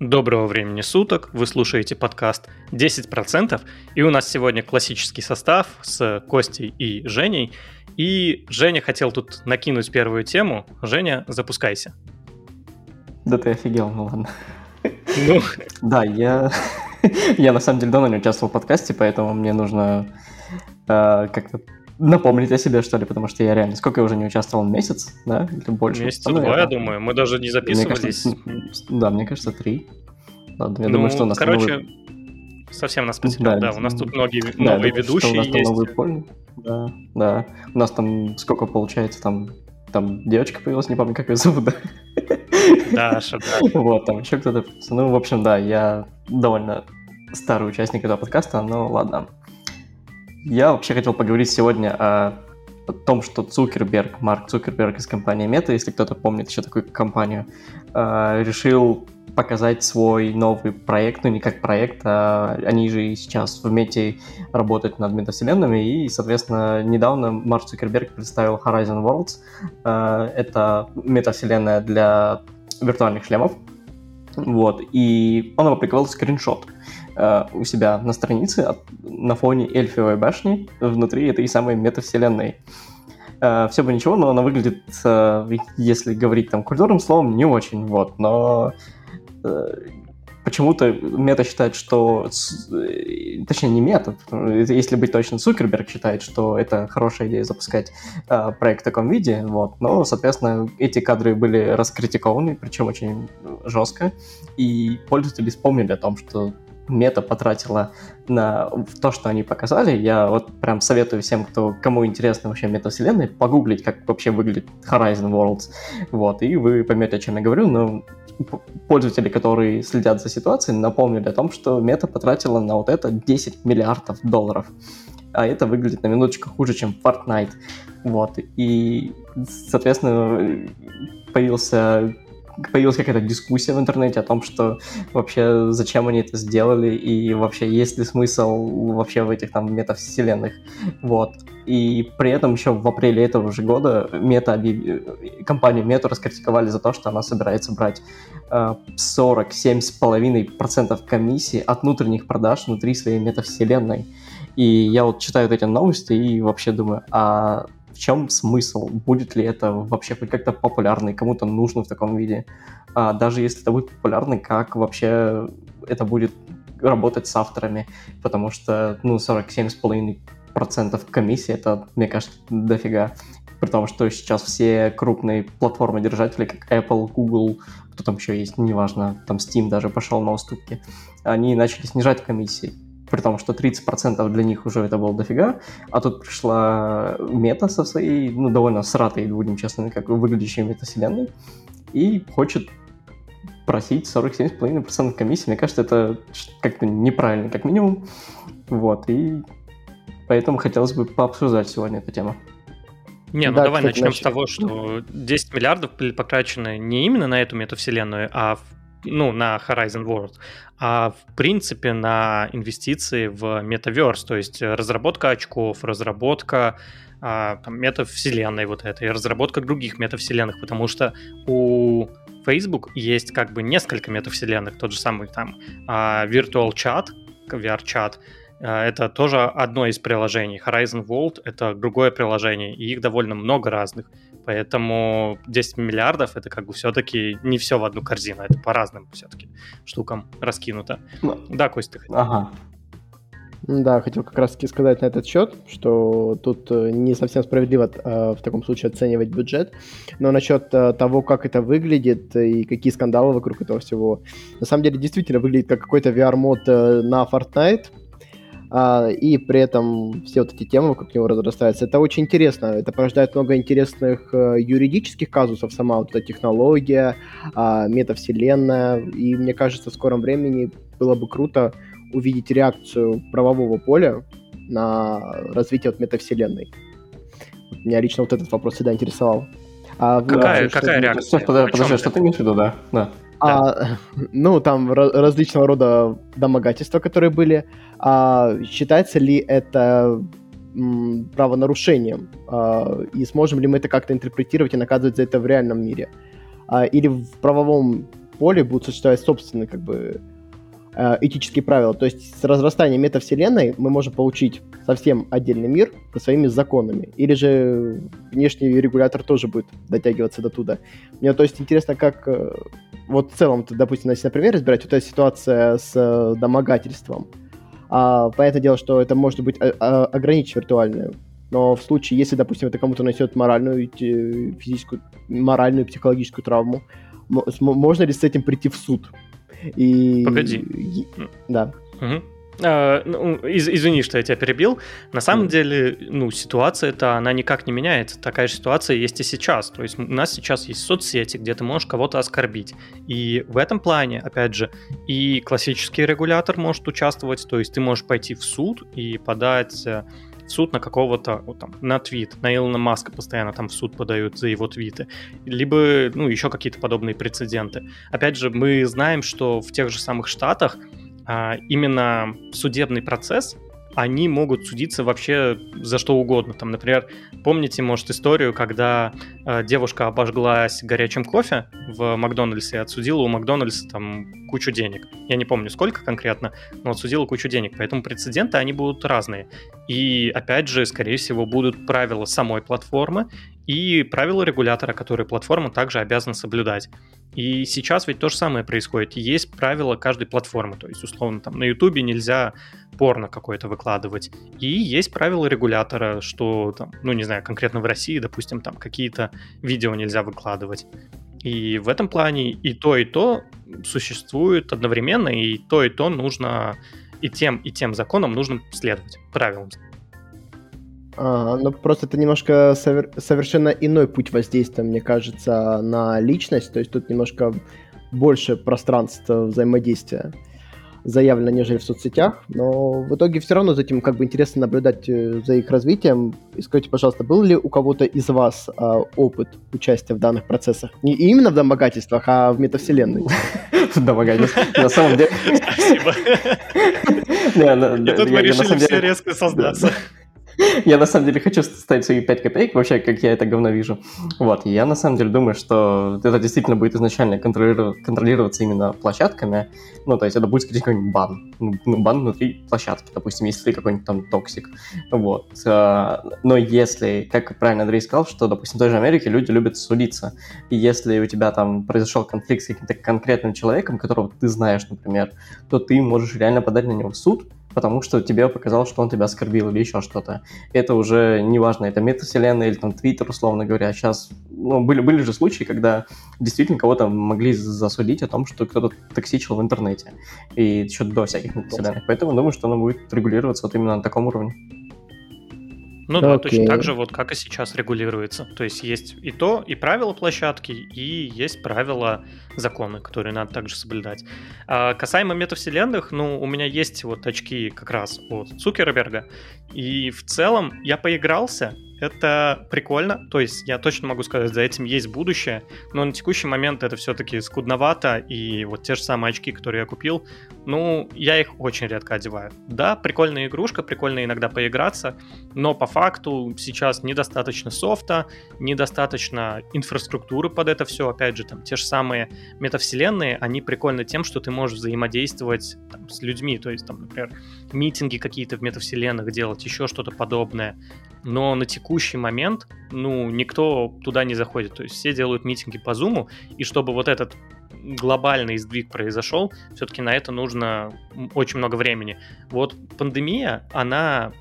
Доброго времени суток, вы слушаете подкаст 10%, и у нас сегодня классический состав с Костей и Женей, и Женя хотел тут накинуть первую тему. Женя, запускайся. Да ты офигел, ну ладно. Ну. Да, я, я на самом деле давно не участвовал в подкасте, поэтому мне нужно э, как-то напомнить о себе, что ли, потому что я реально... Сколько я уже не участвовал? Месяц, да? Или больше? Месяца два, я думаю. Мы даже не записывались. Мне кажется, да, мне кажется, три. Ладно, я ну, думаю, что у нас короче, новый... совсем нас потерял. Да, да, у нас тут многие да, новые думаю, ведущие у нас есть. Новые польны. Да, да. У нас там сколько получается, там там девочка появилась, не помню, как ее зовут, да? Даша, да. Вот, там еще кто-то. Ну, в общем, да, я довольно старый участник этого подкаста, но ладно. Я вообще хотел поговорить сегодня о, том, что Цукерберг, Марк Цукерберг из компании Meta, если кто-то помнит еще такую компанию, э, решил показать свой новый проект, ну не как проект, а они же сейчас в Мете работают над метавселенными, и, соответственно, недавно Марк Цукерберг представил Horizon Worlds. Э, это метавселенная для виртуальных шлемов, вот, и он опубликовал скриншот э, у себя на странице на фоне Эльфиевой башни внутри этой самой метавселенной. Э, все бы ничего, но она выглядит, э, если говорить там культурным словом, не очень, вот, но почему-то мета считает, что... Точнее, не мета, если быть точно, Цукерберг считает, что это хорошая идея запускать э, проект в таком виде, вот. Но, соответственно, эти кадры были раскритикованы, причем очень жестко, и пользователи вспомнили о том, что мета потратила на то, что они показали. Я вот прям советую всем, кто, кому интересно вообще метавселенная, погуглить, как вообще выглядит Horizon Worlds. Вот, и вы поймете, о чем я говорю, но пользователи, которые следят за ситуацией, напомнили о том, что мета потратила на вот это 10 миллиардов долларов. А это выглядит на минуточку хуже, чем Fortnite. Вот. И, соответственно, появился появилась какая-то дискуссия в интернете о том, что вообще зачем они это сделали и вообще есть ли смысл вообще в этих там метавселенных. Вот. И при этом еще в апреле этого же года мета объяв... компанию Мета раскритиковали за то, что она собирается брать э, 47,5% комиссии от внутренних продаж внутри своей метавселенной. И я вот читаю вот эти новости и вообще думаю, а чем смысл? Будет ли это вообще хоть как-то популярно и кому-то нужно в таком виде? А даже если это будет популярно, как вообще это будет работать с авторами? Потому что, ну, 47,5% комиссии, это, мне кажется, дофига. При том, что сейчас все крупные платформы-держатели, как Apple, Google, кто там еще есть, неважно, там Steam даже пошел на уступки, они начали снижать комиссии при том, что 30% для них уже это было дофига, а тут пришла мета со своей, ну, довольно сратой, будем честными, как выглядящей метавселенной, и хочет просить 47,5% комиссии. Мне кажется, это как-то неправильно, как минимум. Вот, и поэтому хотелось бы пообсуждать сегодня эту тему. Не, ну да, давай кстати, начнем значит... с того, что 10 миллиардов были потрачены не именно на эту метавселенную, а в ну, на Horizon World, а в принципе на инвестиции в метаверс, то есть разработка очков, разработка а, там, метавселенной вот этой, разработка других метавселенных, потому что у Facebook есть как бы несколько метавселенных, тот же самый там а, Virtual Chat, VR-чат, это тоже одно из приложений. Horizon World — это другое приложение, и их довольно много разных. Поэтому 10 миллиардов это как бы все-таки не все в одну корзину, это по разным все-таки штукам раскинуто. Ну, да, Костя, ты хотел. Ага. Да, хотел как раз таки сказать на этот счет, что тут э, не совсем справедливо э, в таком случае оценивать бюджет, но насчет э, того, как это выглядит и какие скандалы вокруг этого всего, на самом деле действительно выглядит как какой-то VR-мод на Fortnite, а, и при этом все вот эти темы вокруг него разрастаются. Это очень интересно, это порождает много интересных э, юридических казусов, сама вот эта технология, э, метавселенная, и мне кажется, в скором времени было бы круто увидеть реакцию правового поля на развитие вот метавселенной. Меня лично вот этот вопрос всегда интересовал. А какая, вы, какая реакция? Подожди, подожди что ты имеешь в виду, да? да. А, ну, там различного рода домогательства, которые были. А, считается ли это правонарушением? А, и сможем ли мы это как-то интерпретировать и наказывать за это в реальном мире? А, или в правовом поле будут существовать собственные как бы э, этические правила. То есть с разрастанием метавселенной мы можем получить совсем отдельный мир со своими законами. Или же внешний регулятор тоже будет дотягиваться до туда. Мне то есть интересно, как э, вот в целом, допустим, если, например, разбирать вот эта ситуация с э, домогательством. А, понятное дело, что это может быть а, а, ограничить виртуальную. Но в случае, если, допустим, это кому-то нанесет моральную, физическую, моральную, психологическую травму, можно ли с этим прийти в суд? И... Погоди. Да. Угу. А, ну, из, извини, что я тебя перебил. На самом mm. деле, ну, ситуация-то, она никак не меняется. Такая же ситуация есть и сейчас. То есть у нас сейчас есть соцсети, где ты можешь кого-то оскорбить. И в этом плане, опять же, и классический регулятор может участвовать. То есть ты можешь пойти в суд и подать э, суд на какого-то, вот, там, на твит, на Илона Маска постоянно там в суд подают за его твиты, либо, ну, еще какие-то подобные прецеденты. Опять же, мы знаем, что в тех же самых Штатах а, именно судебный процесс, они могут судиться вообще за что угодно. Там, например, помните, может, историю, когда э, девушка обожглась горячим кофе в Макдональдсе и отсудила у Макдональдса там кучу денег. Я не помню, сколько конкретно, но отсудила кучу денег. Поэтому прецеденты, они будут разные. И, опять же, скорее всего, будут правила самой платформы и правила регулятора, которые платформа также обязана соблюдать. И сейчас ведь то же самое происходит. Есть правила каждой платформы. То есть, условно, там на Ютубе нельзя порно какое-то выкладывать. И есть правила регулятора, что, там, ну, не знаю, конкретно в России, допустим, там какие-то видео нельзя выкладывать. И в этом плане и то, и то существует одновременно, и то, и то нужно, и тем, и тем законам нужно следовать, правилам. А, но просто это немножко совер- совершенно иной путь воздействия, мне кажется, на личность. То есть тут немножко больше пространства взаимодействия заявлено, нежели в соцсетях, но в итоге все равно за этим как бы интересно наблюдать э, за их развитием. И скажите, пожалуйста, был ли у кого-то из вас а, опыт участия в данных процессах? Не именно в домогательствах, а в метавселенной? В домогательствах. На самом деле... Спасибо. И тут мы решили все резко создаться. Я на самом деле хочу ставить свои 5 копеек, вообще, как я это говно вижу. Вот, я на самом деле думаю, что это действительно будет изначально контролироваться именно площадками. Ну, то есть это будет, скорее, какой-нибудь бан. Ну, ну, бан внутри площадки, допустим, если ты какой-нибудь там токсик. Вот. А, но если, как правильно Андрей сказал, что, допустим, в той же Америке люди любят судиться. И если у тебя там произошел конфликт с каким-то конкретным человеком, которого ты знаешь, например, то ты можешь реально подать на него в суд, потому что тебе показалось, что он тебя оскорбил или еще что-то. Это уже не важно, это метавселенная или там Твиттер, условно говоря. Сейчас, ну, были, были же случаи, когда действительно кого-то могли засудить о том, что кто-то токсичил в интернете. И еще до всяких метавселенных. Поэтому думаю, что оно будет регулироваться вот именно на таком уровне. Ну да, точно так же, вот как и сейчас регулируется. То есть есть и то, и правила площадки, и есть правила законы, которые надо также соблюдать. А касаемо метавселенных, ну, у меня есть вот очки как раз от Цукерберга, и в целом я поигрался, это прикольно, то есть я точно могу сказать, за этим есть будущее, но на текущий момент это все-таки скудновато, и вот те же самые очки, которые я купил, ну, я их очень редко одеваю. Да, прикольная игрушка, прикольно иногда поиграться, но по факту сейчас недостаточно софта, недостаточно инфраструктуры под это все, опять же, там те же самые метавселенные, они прикольны тем, что ты можешь взаимодействовать там, с людьми, то есть там, например, митинги какие-то в метавселенных делать, еще что-то подобное, но на текущий момент, ну, никто туда не заходит. То есть все делают митинги по Zoom, и чтобы вот этот глобальный сдвиг произошел, все-таки на это нужно очень много времени. Вот пандемия, она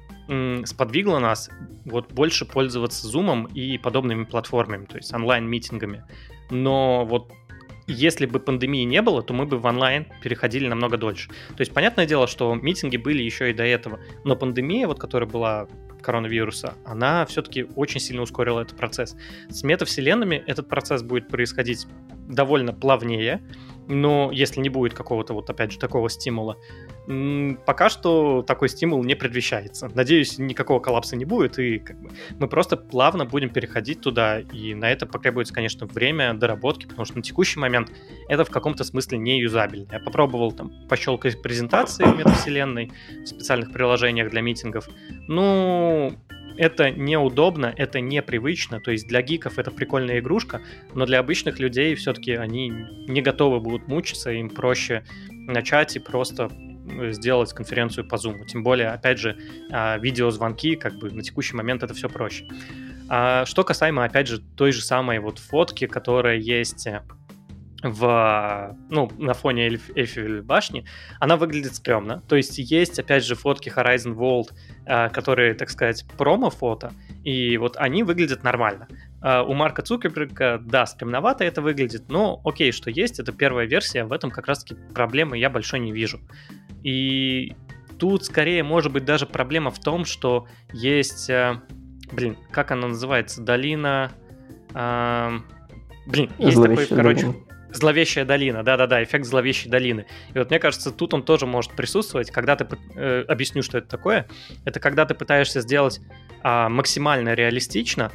сподвигла нас вот больше пользоваться Zoom и подобными платформами, то есть онлайн-митингами. Но вот если бы пандемии не было, то мы бы в онлайн переходили намного дольше. То есть, понятное дело, что митинги были еще и до этого, но пандемия, вот которая была коронавируса, она все-таки очень сильно ускорила этот процесс. С метавселенными этот процесс будет происходить довольно плавнее, но если не будет какого-то вот опять же такого стимула, пока что такой стимул не предвещается. Надеюсь, никакого коллапса не будет, и как бы, мы просто плавно будем переходить туда, и на это потребуется, конечно, время доработки, потому что на текущий момент это в каком-то смысле не юзабельно. Я попробовал там пощелкать презентации в метавселенной в специальных приложениях для митингов. Ну, это неудобно, это непривычно, то есть для гиков это прикольная игрушка, но для обычных людей все-таки они не готовы будут мучиться, им проще начать и просто сделать конференцию по Zoom. Тем более, опять же, а, видеозвонки, как бы на текущий момент это все проще. А что касаемо, опять же, той же самой вот фотки, которая есть в, ну, на фоне Эльф, Эльфивой башни, она выглядит стрёмно. То есть есть, опять же, фотки Horizon World, а, которые, так сказать, промо-фото, и вот они выглядят нормально. У Марка Цукерберга, да, стремновато это выглядит, но окей, что есть, это первая версия, в этом как раз-таки проблемы я большой не вижу. И тут скорее может быть даже проблема в том, что есть, э, блин, как она называется, долина... Э, блин, есть Зловещая такой, короче, долина. Зловещая долина, да-да-да, эффект зловещей долины. И вот мне кажется, тут он тоже может присутствовать, когда ты... Э, объясню, что это такое. Это когда ты пытаешься сделать э, максимально реалистично,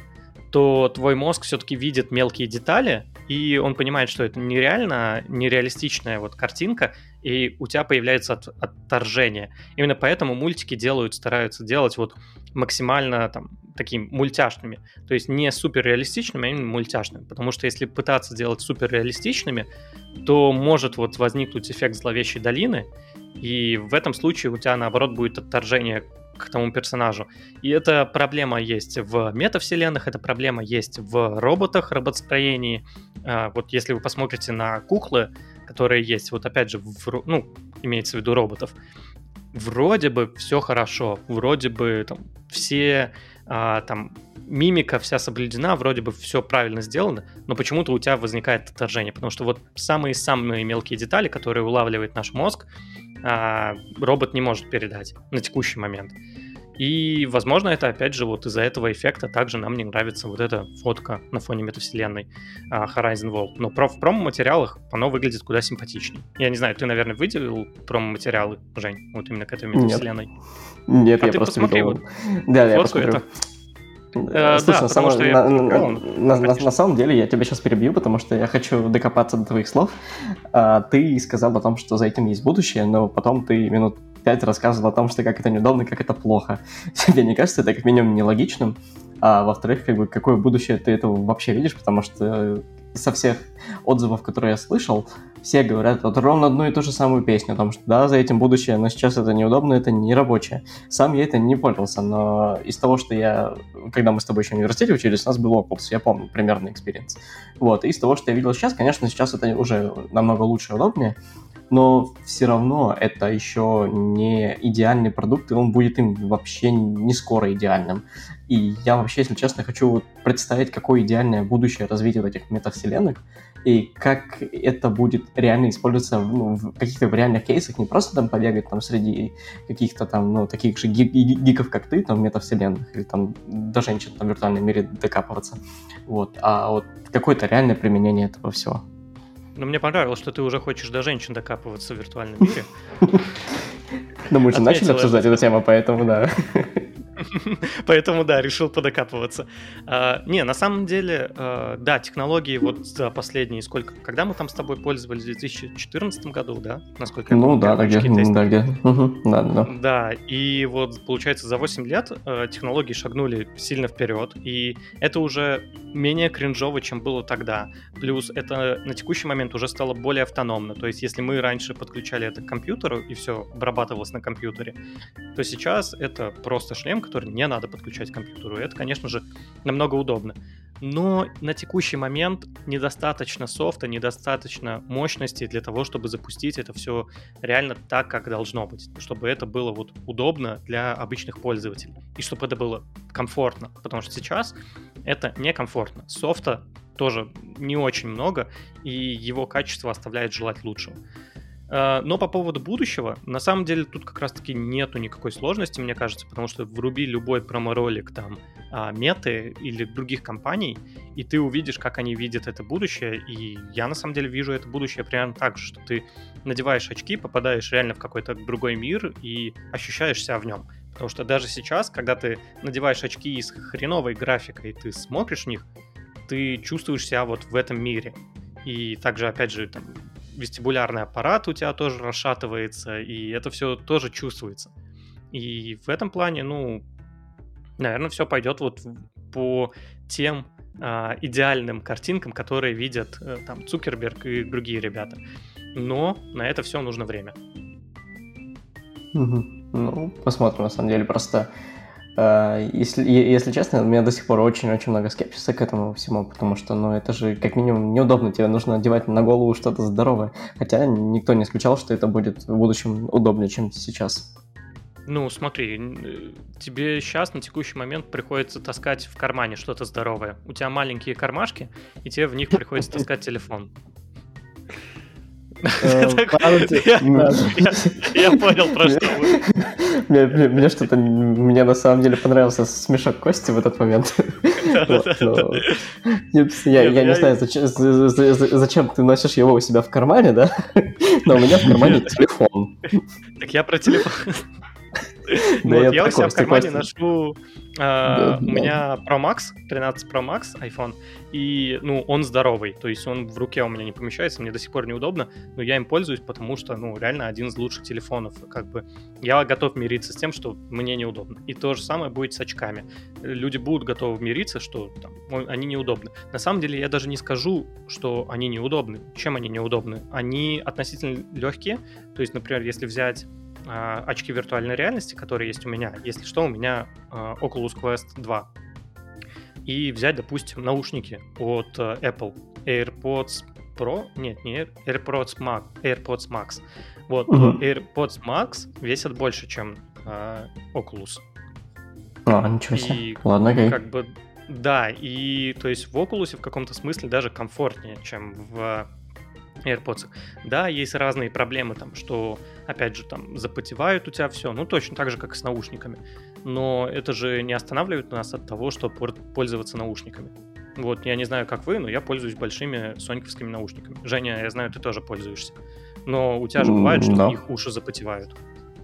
то твой мозг все-таки видит мелкие детали, и он понимает, что это нереально, нереалистичная вот картинка, и у тебя появляется от, отторжение. Именно поэтому мультики делают, стараются делать вот максимально там такими мультяшными. То есть не суперреалистичными, а именно мультяшными. Потому что если пытаться делать суперреалистичными, то может вот возникнуть эффект зловещей долины, и в этом случае у тебя, наоборот, будет отторжение к тому персонажу. И эта проблема есть в метавселенных, эта проблема есть в роботах, роботстроении. А, вот если вы посмотрите на куклы, которые есть, вот опять же, в, ну, имеется в виду роботов, вроде бы все хорошо, вроде бы там все а, там мимика вся соблюдена, вроде бы все правильно сделано, но почему-то у тебя возникает отторжение, потому что вот самые-самые мелкие детали, которые улавливает наш мозг, а, робот не может передать на текущий момент. И, возможно, это опять же вот из-за этого эффекта также нам не нравится вот эта фотка на фоне метавселенной uh, Horizon World. Но про, в промо-материалах оно выглядит куда симпатичнее. Я не знаю, ты, наверное, выделил промо-материалы, Жень, вот именно к этой метавселенной? Нет, Нет а я ты просто видел... Вот да, я посмотрю. Это. Э, Слушай, да, на, самом, на, я... на, на, на, на самом деле я тебя сейчас перебью, потому что я хочу докопаться до твоих слов. А, ты сказал о том, что за этим есть будущее, но потом ты минут пять рассказывал о том, что как это неудобно, как это плохо. Тебе не кажется это как минимум нелогичным? А во-вторых, как бы, какое будущее ты этого вообще видишь, потому что со всех отзывов, которые я слышал, все говорят вот ровно одну и ту же самую песню, о том, что да, за этим будущее, но сейчас это неудобно, это не рабочее. Сам я это не пользовался, но из того, что я, когда мы с тобой еще в университете учились, у нас был Oculus, я помню примерный experience. Вот, и из того, что я видел сейчас, конечно, сейчас это уже намного лучше и удобнее, но все равно это еще не идеальный продукт, и он будет им вообще не скоро идеальным. И я вообще, если честно, хочу представить, какое идеальное будущее развития вот этих метавселенных, и как это будет реально использоваться ну, в каких-то в реальных кейсах, не просто там побегать там среди каких-то там, ну, таких же гиков, как ты, там, в метавселенных, или там до женщин там в виртуальном мире докапываться, вот, а вот какое-то реальное применение этого всего. Ну, мне понравилось, что ты уже хочешь до женщин докапываться в виртуальном мире. Ну, мы же начали обсуждать эту тему, поэтому да. Поэтому, да, решил подокапываться. А, не, на самом деле, а, да, технологии вот за последние сколько... Когда мы там с тобой пользовались? В 2014 году, да? Насколько я помню. Ну, да, да, где, да, где. да, да. Да, и вот, получается, за 8 лет а, технологии шагнули сильно вперед, и это уже менее кринжово, чем было тогда. Плюс это на текущий момент уже стало более автономно. То есть, если мы раньше подключали это к компьютеру, и все обрабатывалось на компьютере, то сейчас это просто шлем, который не надо подключать к компьютеру. Это, конечно же, намного удобно. Но на текущий момент недостаточно софта, недостаточно мощности для того, чтобы запустить это все реально так, как должно быть. Чтобы это было вот удобно для обычных пользователей. И чтобы это было комфортно. Потому что сейчас это некомфортно. Софта тоже не очень много, и его качество оставляет желать лучшего. Э, но по поводу будущего, на самом деле тут как раз-таки нету никакой сложности, мне кажется, потому что вруби любой промо-ролик там а, меты или других компаний, и ты увидишь, как они видят это будущее, и я на самом деле вижу это будущее примерно так же, что ты надеваешь очки, попадаешь реально в какой-то другой мир и ощущаешь себя в нем. Потому что даже сейчас, когда ты надеваешь очки с хреновой графикой, ты смотришь в них, ты чувствуешь себя вот в этом мире. И также, опять же, там, вестибулярный аппарат у тебя тоже расшатывается, и это все тоже чувствуется. И в этом плане, ну, наверное, все пойдет вот по тем а, идеальным картинкам, которые видят а, там Цукерберг и другие ребята. Но на это все нужно время. Угу. Ну, посмотрим, на самом деле, просто э, если, если честно, у меня до сих пор очень-очень много скепсиса к этому всему, потому что, ну, это же как минимум неудобно, тебе нужно одевать на голову что-то здоровое, хотя никто не исключал, что это будет в будущем удобнее, чем сейчас. Ну, смотри, тебе сейчас на текущий момент приходится таскать в кармане что-то здоровое. У тебя маленькие кармашки, и тебе в них приходится таскать телефон. Э, я понял, про что вы. Мне что-то, мне на самом деле понравился смешок Кости в этот момент. Я не знаю, зачем ты носишь его у себя в кармане, да? Но у меня в кармане телефон. Так я про телефон. Вот, я у себя в кармане ношу... А, у меня Pro Max, 13 Pro Max iPhone, и, ну, он здоровый, то есть он в руке у меня не помещается, мне до сих пор неудобно, но я им пользуюсь, потому что, ну, реально один из лучших телефонов, как бы я готов мириться с тем, что мне неудобно. И то же самое будет с очками. Люди будут готовы мириться, что там, они неудобны. На самом деле я даже не скажу, что они неудобны. Чем они неудобны? Они относительно легкие, то есть, например, если взять э, очки виртуальной реальности, которые есть у меня. Если что, у меня э, Oculus Quest 2. И взять, допустим, наушники от э, Apple AirPods Pro, нет, не AirPods Max, AirPods Max. Вот, угу. AirPods Max весят больше, чем э, Oculus. А, ничего себе. И, Ладно, окей. Как бы, да, и то есть в Oculus в каком-то смысле даже комфортнее, чем в AirPods. Да, есть разные проблемы, там, что, опять же, там, запотевают у тебя все, ну, точно так же, как и с наушниками. Но это же не останавливает нас от того, чтобы пользоваться наушниками. Вот, я не знаю, как вы, но я пользуюсь большими соньковскими наушниками. Женя, я знаю, ты тоже пользуешься. Но у тебя же бывает, что да. их уши запотевают.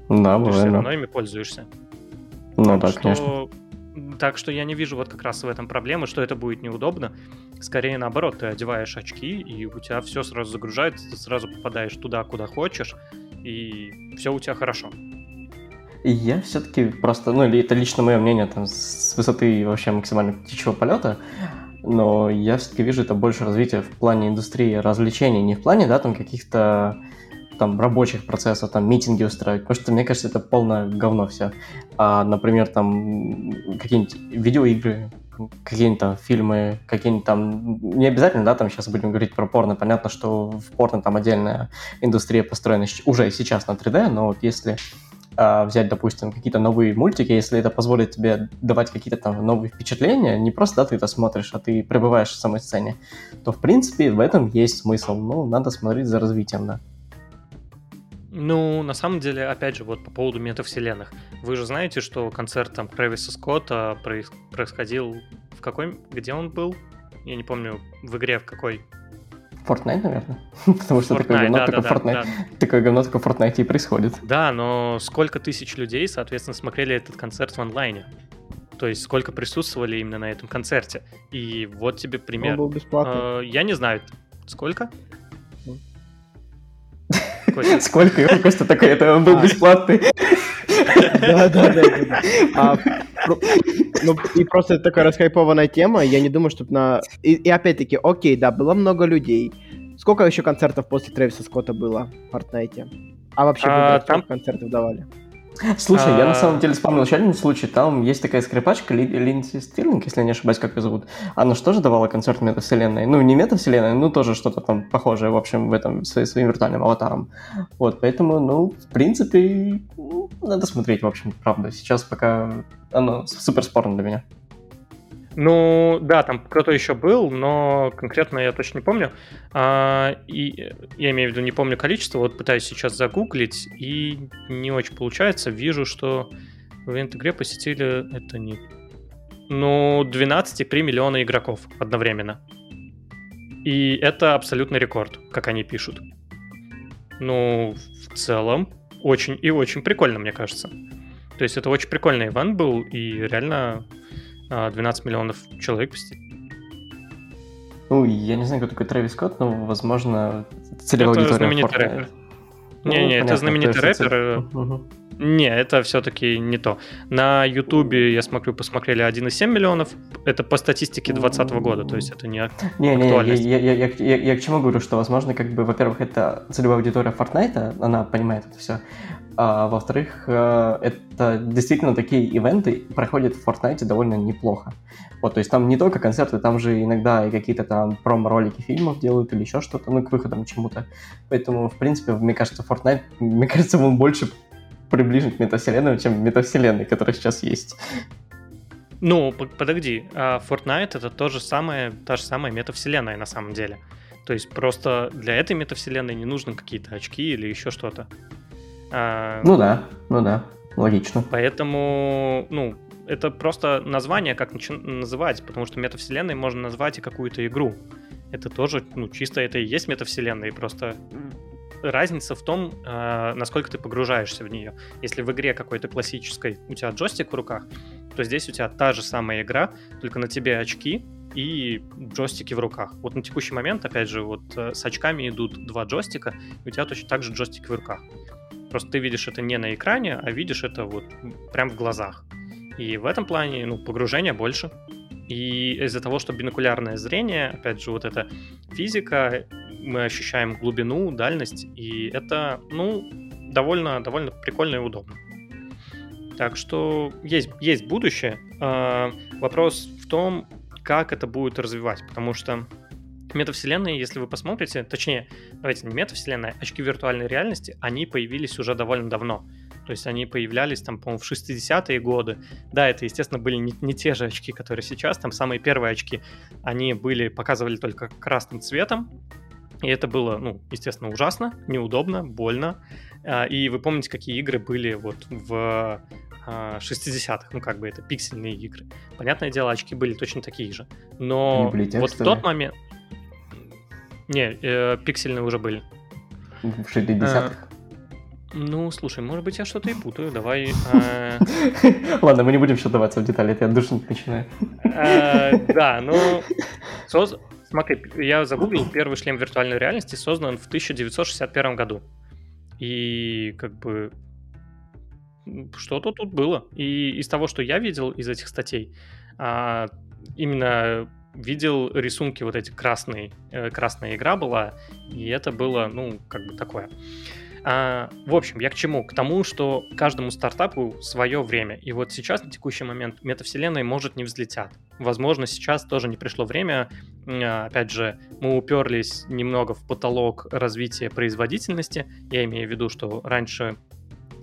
Да, ты бывает, все да. равно ими пользуешься. Ну так да, что... конечно. Так что я не вижу вот как раз в этом проблемы, что это будет неудобно. Скорее наоборот, ты одеваешь очки, и у тебя все сразу загружается, ты сразу попадаешь туда, куда хочешь, и все у тебя хорошо. Я все-таки просто, ну, это лично мое мнение, там, с высоты вообще максимально птичьего полета, но я все-таки вижу это больше развитие в плане индустрии развлечений, не в плане, да, там, каких-то там рабочих процессов, там митинги устраивать, потому что мне кажется, это полное говно все. А, например, там какие-нибудь видеоигры, какие-нибудь там фильмы, какие-нибудь там... Не обязательно, да, там сейчас будем говорить про порно. Понятно, что в порно там отдельная индустрия построена уже сейчас на 3D, но вот если а, взять, допустим, какие-то новые мультики, если это позволит тебе давать какие-то там новые впечатления, не просто, да, ты это смотришь, а ты пребываешь в самой сцене, то, в принципе, в этом есть смысл. Ну, надо смотреть за развитием, да. Ну, на самом деле, опять же, вот по поводу метавселенных. Вы же знаете, что концерт там Трэвиса Скотта происходил в какой... Где он был? Я не помню, в игре в какой. Fortnite, наверное. Потому что Fortnite, такое говно, да, только да, Fortnite, да. такое говно только в Fortnite и происходит. Да, но сколько тысяч людей, соответственно, смотрели этот концерт в онлайне? То есть сколько присутствовали именно на этом концерте? И вот тебе пример. Он был бесплатный. Э, я не знаю, сколько? Сколько? Костя такой, это он был а. бесплатный. Да, да, да. А, ну, и просто такая расхайпованная тема, я не думаю, чтобы на... И, опять-таки, окей, да, было много людей. Сколько еще концертов после Трэвиса Скотта было в Fortnite? А вообще, а, там концертов давали? Слушай, я на самом деле вспомнил еще один случай. Там есть такая скрипачка Линдси Стирлинг, если я не ошибаюсь, как ее зовут. Она же тоже давала концерт метавселенной. Ну, не метавселенной, но тоже что-то там похожее, в общем, в этом своим, своим виртуальным аватаром. Вот, поэтому, ну, в принципе, ну, надо смотреть, в общем, правда. Сейчас пока оно супер спорно для меня. Ну, да, там кто-то еще был, но конкретно я точно не помню. А, и я имею в виду, не помню количество, вот пытаюсь сейчас загуглить, и не очень получается. Вижу, что в ивент-игре посетили это не... Ну, 12,3 миллиона игроков одновременно. И это абсолютный рекорд, как они пишут. Ну, в целом, очень и очень прикольно, мне кажется. То есть это очень прикольный ивент был, и реально 12 а, миллионов человек посетили. Ну, я не знаю, кто такой Трэвис Скотт, но, возможно, целевая Это аудитория знаменитый рэпер. Не-не, ну, это знаменитый рэпер. Угу. Не, это все-таки не то. На Ютубе, я смотрю, посмотрели 1,7 миллионов. Это по статистике 2020 года, то есть это не Не, не, я, я, я, я, я к чему говорю, что, возможно, как бы, во-первых, это целевая аудитория Fortnite, она понимает это все. А во-вторых, э, это действительно такие ивенты проходят в Fortnite довольно неплохо. Вот, то есть там не только концерты, там же иногда и какие-то там промо-ролики фильмов делают или еще что-то, ну, к выходам чему-то. Поэтому, в принципе, мне кажется, Fortnite, мне кажется, он больше приближен к метавселенной, чем метавселенной, которая сейчас есть. Ну, подожди, а Fortnite это то же самое, та же самая метавселенная на самом деле. То есть просто для этой метавселенной не нужны какие-то очки или еще что-то. А... Ну да, ну да, логично. Поэтому, ну, это просто название, как называть, потому что метавселенной можно назвать и какую-то игру. Это тоже, ну, чисто это и есть метавселенная, и просто разница в том, э, насколько ты погружаешься в нее. Если в игре какой-то классической у тебя джойстик в руках, то здесь у тебя та же самая игра, только на тебе очки и джойстики в руках. Вот на текущий момент, опять же, вот э, с очками идут два джойстика, и у тебя точно так же джойстики в руках. Просто ты видишь это не на экране, а видишь это вот прям в глазах. И в этом плане, ну, погружение больше. И из-за того, что бинокулярное зрение, опять же, вот эта физика, мы ощущаем глубину, дальность, и это, ну, довольно, довольно прикольно и удобно. Так что есть, есть будущее. А, вопрос в том, как это будет развивать, потому что метавселенные, если вы посмотрите, точнее, давайте не метавселенная, очки виртуальной реальности, они появились уже довольно давно. То есть они появлялись там, по-моему, в 60-е годы. Да, это, естественно, были не, не те же очки, которые сейчас. Там самые первые очки, они были, показывали только красным цветом. И это было, ну, естественно, ужасно, неудобно, больно. А, и вы помните, какие игры были вот в 60-х, а, ну, как бы это пиксельные игры. Понятное дело, очки были точно такие же. Но вот в тот момент... Не, э, пиксельные уже были. В 60-х? Ну, слушай, может быть, я что-то и путаю. Давай. Э, Ладно, мы не будем вдаваться в детали, это я душнить начинаю. Э, да, ну. Смотри, я загуглил первый шлем виртуальной реальности, создан в 1961 году. И как бы что-то тут было. И из того, что я видел из этих статей, а, именно видел рисунки вот эти красные, э, красная игра была, и это было, ну, как бы такое. А, в общем, я к чему? К тому, что каждому стартапу свое время. И вот сейчас, на текущий момент, метавселенные, может, не взлетят. Возможно, сейчас тоже не пришло время. А, опять же, мы уперлись немного в потолок развития производительности. Я имею в виду, что раньше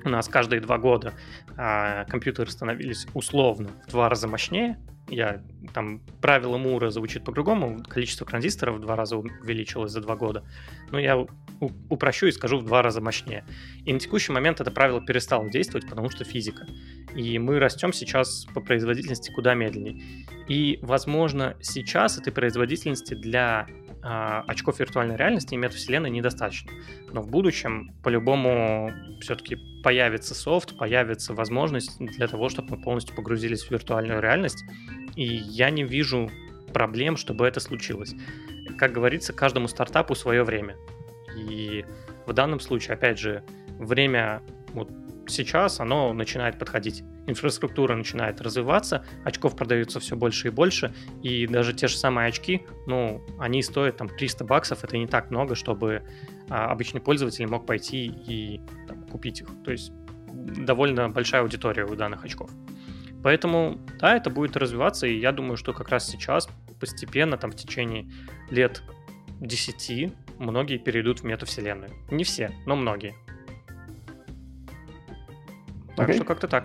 у нас каждые два года а, компьютеры становились условно в два раза мощнее, я там правило Мура звучит по-другому, количество транзисторов в два раза увеличилось за два года, но я упрощу и скажу в два раза мощнее. И на текущий момент это правило перестало действовать, потому что физика. И мы растем сейчас по производительности куда медленнее. И, возможно, сейчас этой производительности для очков виртуальной реальности и метавселенной недостаточно. Но в будущем по-любому все-таки появится софт, появится возможность для того, чтобы мы полностью погрузились в виртуальную реальность. И я не вижу проблем, чтобы это случилось. Как говорится, каждому стартапу свое время. И в данном случае, опять же, время вот сейчас оно начинает подходить. Инфраструктура начинает развиваться, очков продается все больше и больше, и даже те же самые очки, ну, они стоят там 300 баксов, это не так много, чтобы а, обычный пользователь мог пойти и там, купить их. То есть довольно большая аудитория у данных очков. Поэтому, да, это будет развиваться, и я думаю, что как раз сейчас постепенно, там в течение лет 10, многие перейдут в метавселенную. Не все, но многие. Так okay. что как-то так.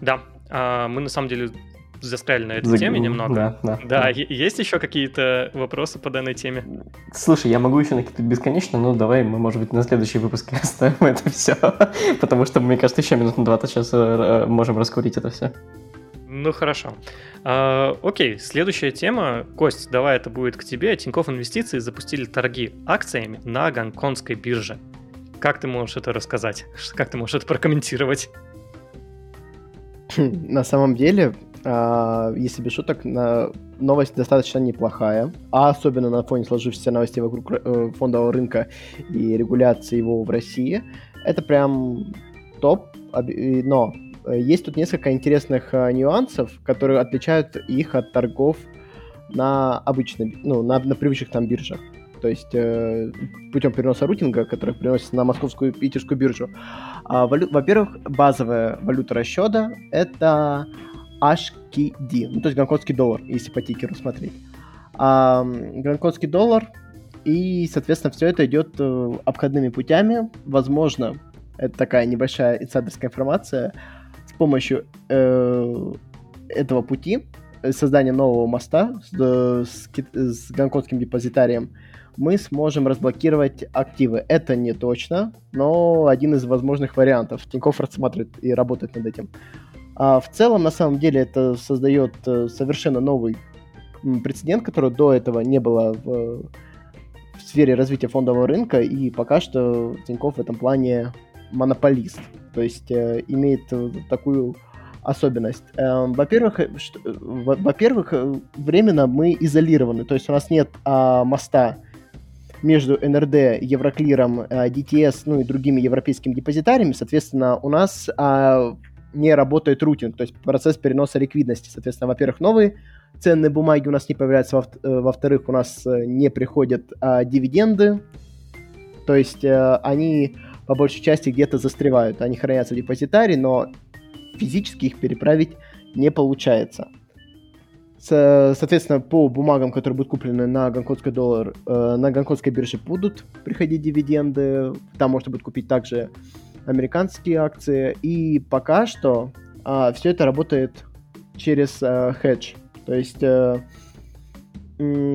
Да, а, мы на самом деле застряли на этой Заг... теме немного. Да, да. Да, есть еще какие-то вопросы по данной теме? Слушай, я могу еще накидать бесконечно, но давай мы, может быть, на следующий выпуск оставим это все, потому что, мне кажется, еще минут на 20 сейчас э, можем раскурить это все. Ну хорошо. А, окей, следующая тема. Кость, давай это будет к тебе. Тинькофф Инвестиции запустили торги акциями на гонконгской бирже. Как ты можешь это рассказать? Как ты можешь это прокомментировать? На самом деле, а, если без шуток, новость достаточно неплохая, а особенно на фоне сложившихся новостей вокруг э, фондового рынка и регуляции его в России. Это прям топ, но э, есть тут несколько интересных э, нюансов, которые отличают их от торгов на обычных, ну, на, на привычных там биржах. То есть э, путем переноса рутинга, который приносится на московскую и питерскую биржу. А, валю... Во-первых, базовая валюта расчета это HKD, ну, то есть гонконгский доллар, если по тикеру смотреть. А, гонконгский доллар, и, соответственно, все это идет э, обходными путями. Возможно, это такая небольшая инсайдерская информация, с помощью э, этого пути, э, создания нового моста с, э, с, с гонконгским депозитарием, мы сможем разблокировать активы. Это не точно, но один из возможных вариантов. Тинькофф рассматривает и работает над этим. А в целом, на самом деле, это создает э, совершенно новый прецедент, который до этого не было в, в сфере развития фондового рынка, и пока что Тинькофф в этом плане монополист, то есть э, имеет такую особенность. Э, во-первых, э, э, во-первых, временно мы изолированы, то есть у нас нет э, моста между НРД, Евроклиром, э, DTS, ну и другими европейскими депозитариями, соответственно, у нас э, не работает рутинг, то есть процесс переноса ликвидности. Соответственно, во-первых, новые ценные бумаги у нас не появляются, э, во-вторых, у нас э, не приходят а, дивиденды, то есть а, они по большей части где-то застревают, они хранятся в депозитарии, но физически их переправить не получается. Соответственно, по бумагам, которые будут куплены на гонконгский доллар, э, на гонконгской бирже будут приходить дивиденды. Там можно будет купить также американские акции. И пока что а, все это работает через а, хедж. То есть а,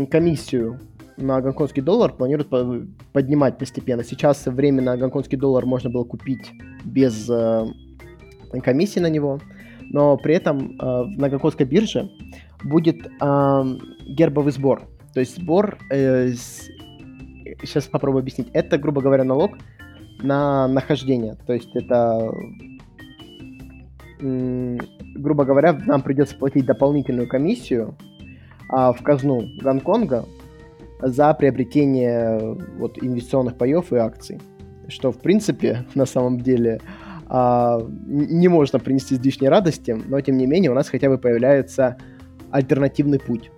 комиссию на гонконгский доллар планируют поднимать постепенно. Сейчас временно гонконгский доллар можно было купить без а, комиссии на него, но при этом а, на гонконгской бирже будет а, гербовый сбор. То есть сбор, э, с... сейчас попробую объяснить, это, грубо говоря, налог на нахождение. То есть это, грубо говоря, нам придется платить дополнительную комиссию а, в казну Гонконга за приобретение вот, инвестиционных паев и акций. Что, в принципе, на самом деле а, не можно принести излишней радости, но, тем не менее, у нас хотя бы появляется альтернативный путь.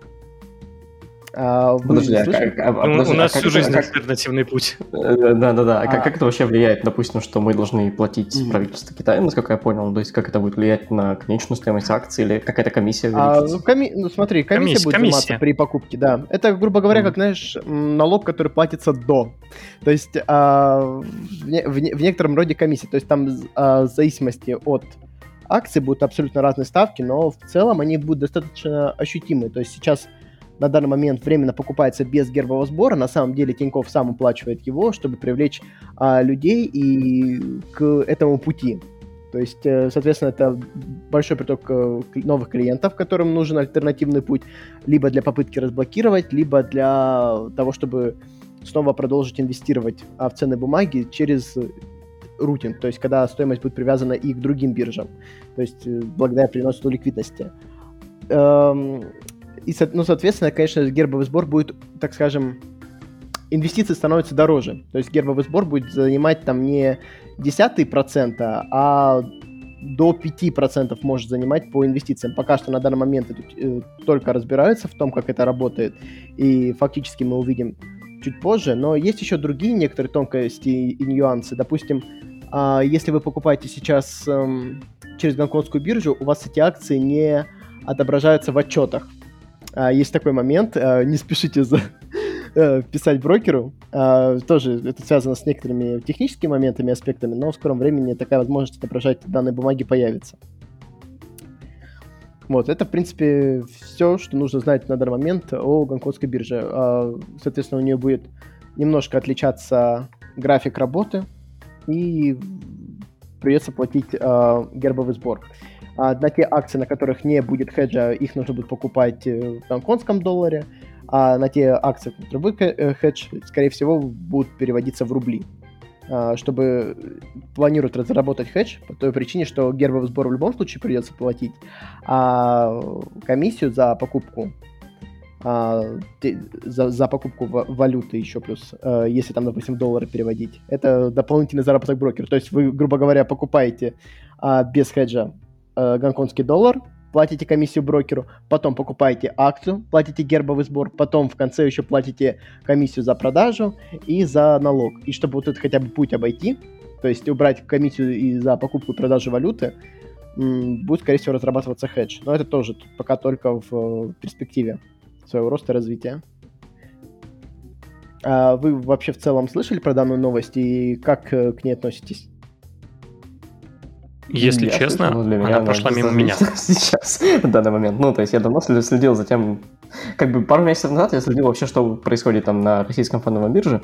А, подожди, а, как, а, а, подожди, у нас а всю жизнь как, альтернативный путь. Да-да-да. А, как, как это вообще влияет, допустим, что мы должны платить mm-hmm. правительству Китая, насколько я понял? То есть как это будет влиять на конечную стоимость акций или какая-то комиссия а, ну, коми... ну, смотри, комиссия, комиссия будет комиссия. взиматься при покупке, да. Это, грубо говоря, mm-hmm. как, знаешь, налог, который платится до. То есть а, в, в, в некотором роде комиссия. То есть там а, в зависимости от акций будут абсолютно разные ставки, но в целом они будут достаточно ощутимые. То есть сейчас на данный момент временно покупается без гербового сбора. На самом деле Тиньков сам уплачивает его, чтобы привлечь а, людей и к этому пути. То есть, э, соответственно, это большой приток э, новых клиентов, которым нужен альтернативный путь, либо для попытки разблокировать, либо для того, чтобы снова продолжить инвестировать а, в ценные бумаги через рутинг, то есть когда стоимость будет привязана и к другим биржам, то есть э, благодаря переносу ликвидности. Эм, и, ну, соответственно, конечно, гербовый сбор будет, так скажем, инвестиции становятся дороже. То есть гербовый сбор будет занимать там не десятые процента, а до 5% может занимать по инвестициям. Пока что на данный момент это, э, только разбираются в том, как это работает, и фактически мы увидим чуть позже, но есть еще другие некоторые тонкости и нюансы. Допустим, э, если вы покупаете сейчас э, через гонконгскую биржу, у вас эти акции не отображаются в отчетах. А, есть такой момент, а, не спешите за, э, писать брокеру. А, тоже это связано с некоторыми техническими моментами, аспектами, но в скором времени такая возможность отображать данные бумаги появится. Вот, это, в принципе, все, что нужно знать на данный момент о гонконгской бирже. Соответственно, у нее будет немножко отличаться график работы, и придется платить гербовый сбор. А на те акции, на которых не будет хеджа, их нужно будет покупать э, в гонконгском долларе, а на те акции, которые будет э, хедж, скорее всего, будут переводиться в рубли. а, чтобы планируют разработать хедж по той причине, что гербовый сбор в любом случае придется платить, а комиссию за покупку а, за, за покупку валюты еще плюс, а, если там, допустим, доллары переводить. Это дополнительный заработок брокера. То есть вы, грубо говоря, покупаете а, без хеджа а, гонконгский доллар, платите комиссию брокеру, потом покупаете акцию, платите гербовый сбор, потом в конце еще платите комиссию за продажу и за налог. И чтобы вот этот хотя бы путь обойти, то есть убрать комиссию и за покупку и продажу валюты, будет, скорее всего, разрабатываться хедж. Но это тоже пока только в перспективе своего роста и развития. А вы вообще в целом слышали про данную новость и как э, к ней относитесь? Если я честно, слышал, для меня она прошла мимо меня. Сейчас, в данный момент. Ну, то есть я давно следил за тем, как бы пару месяцев назад я следил вообще, что происходит там на российском фондовом бирже,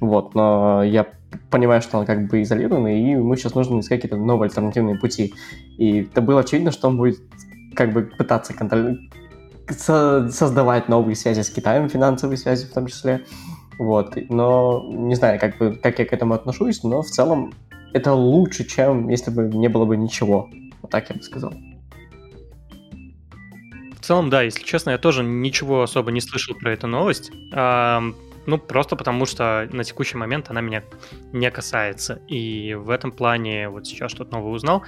вот, но я понимаю, что он как бы изолированный, и ему сейчас нужно искать какие-то новые альтернативные пути. И это было очевидно, что он будет как бы пытаться контролировать создавать новые связи с Китаем, финансовые связи в том числе. Вот. Но не знаю, как, бы, как я к этому отношусь, но в целом это лучше, чем если бы не было бы ничего. Вот так я бы сказал. В целом, да, если честно, я тоже ничего особо не слышал про эту новость. Ну, просто потому что на текущий момент она меня не касается. И в этом плане вот сейчас что-то новое узнал.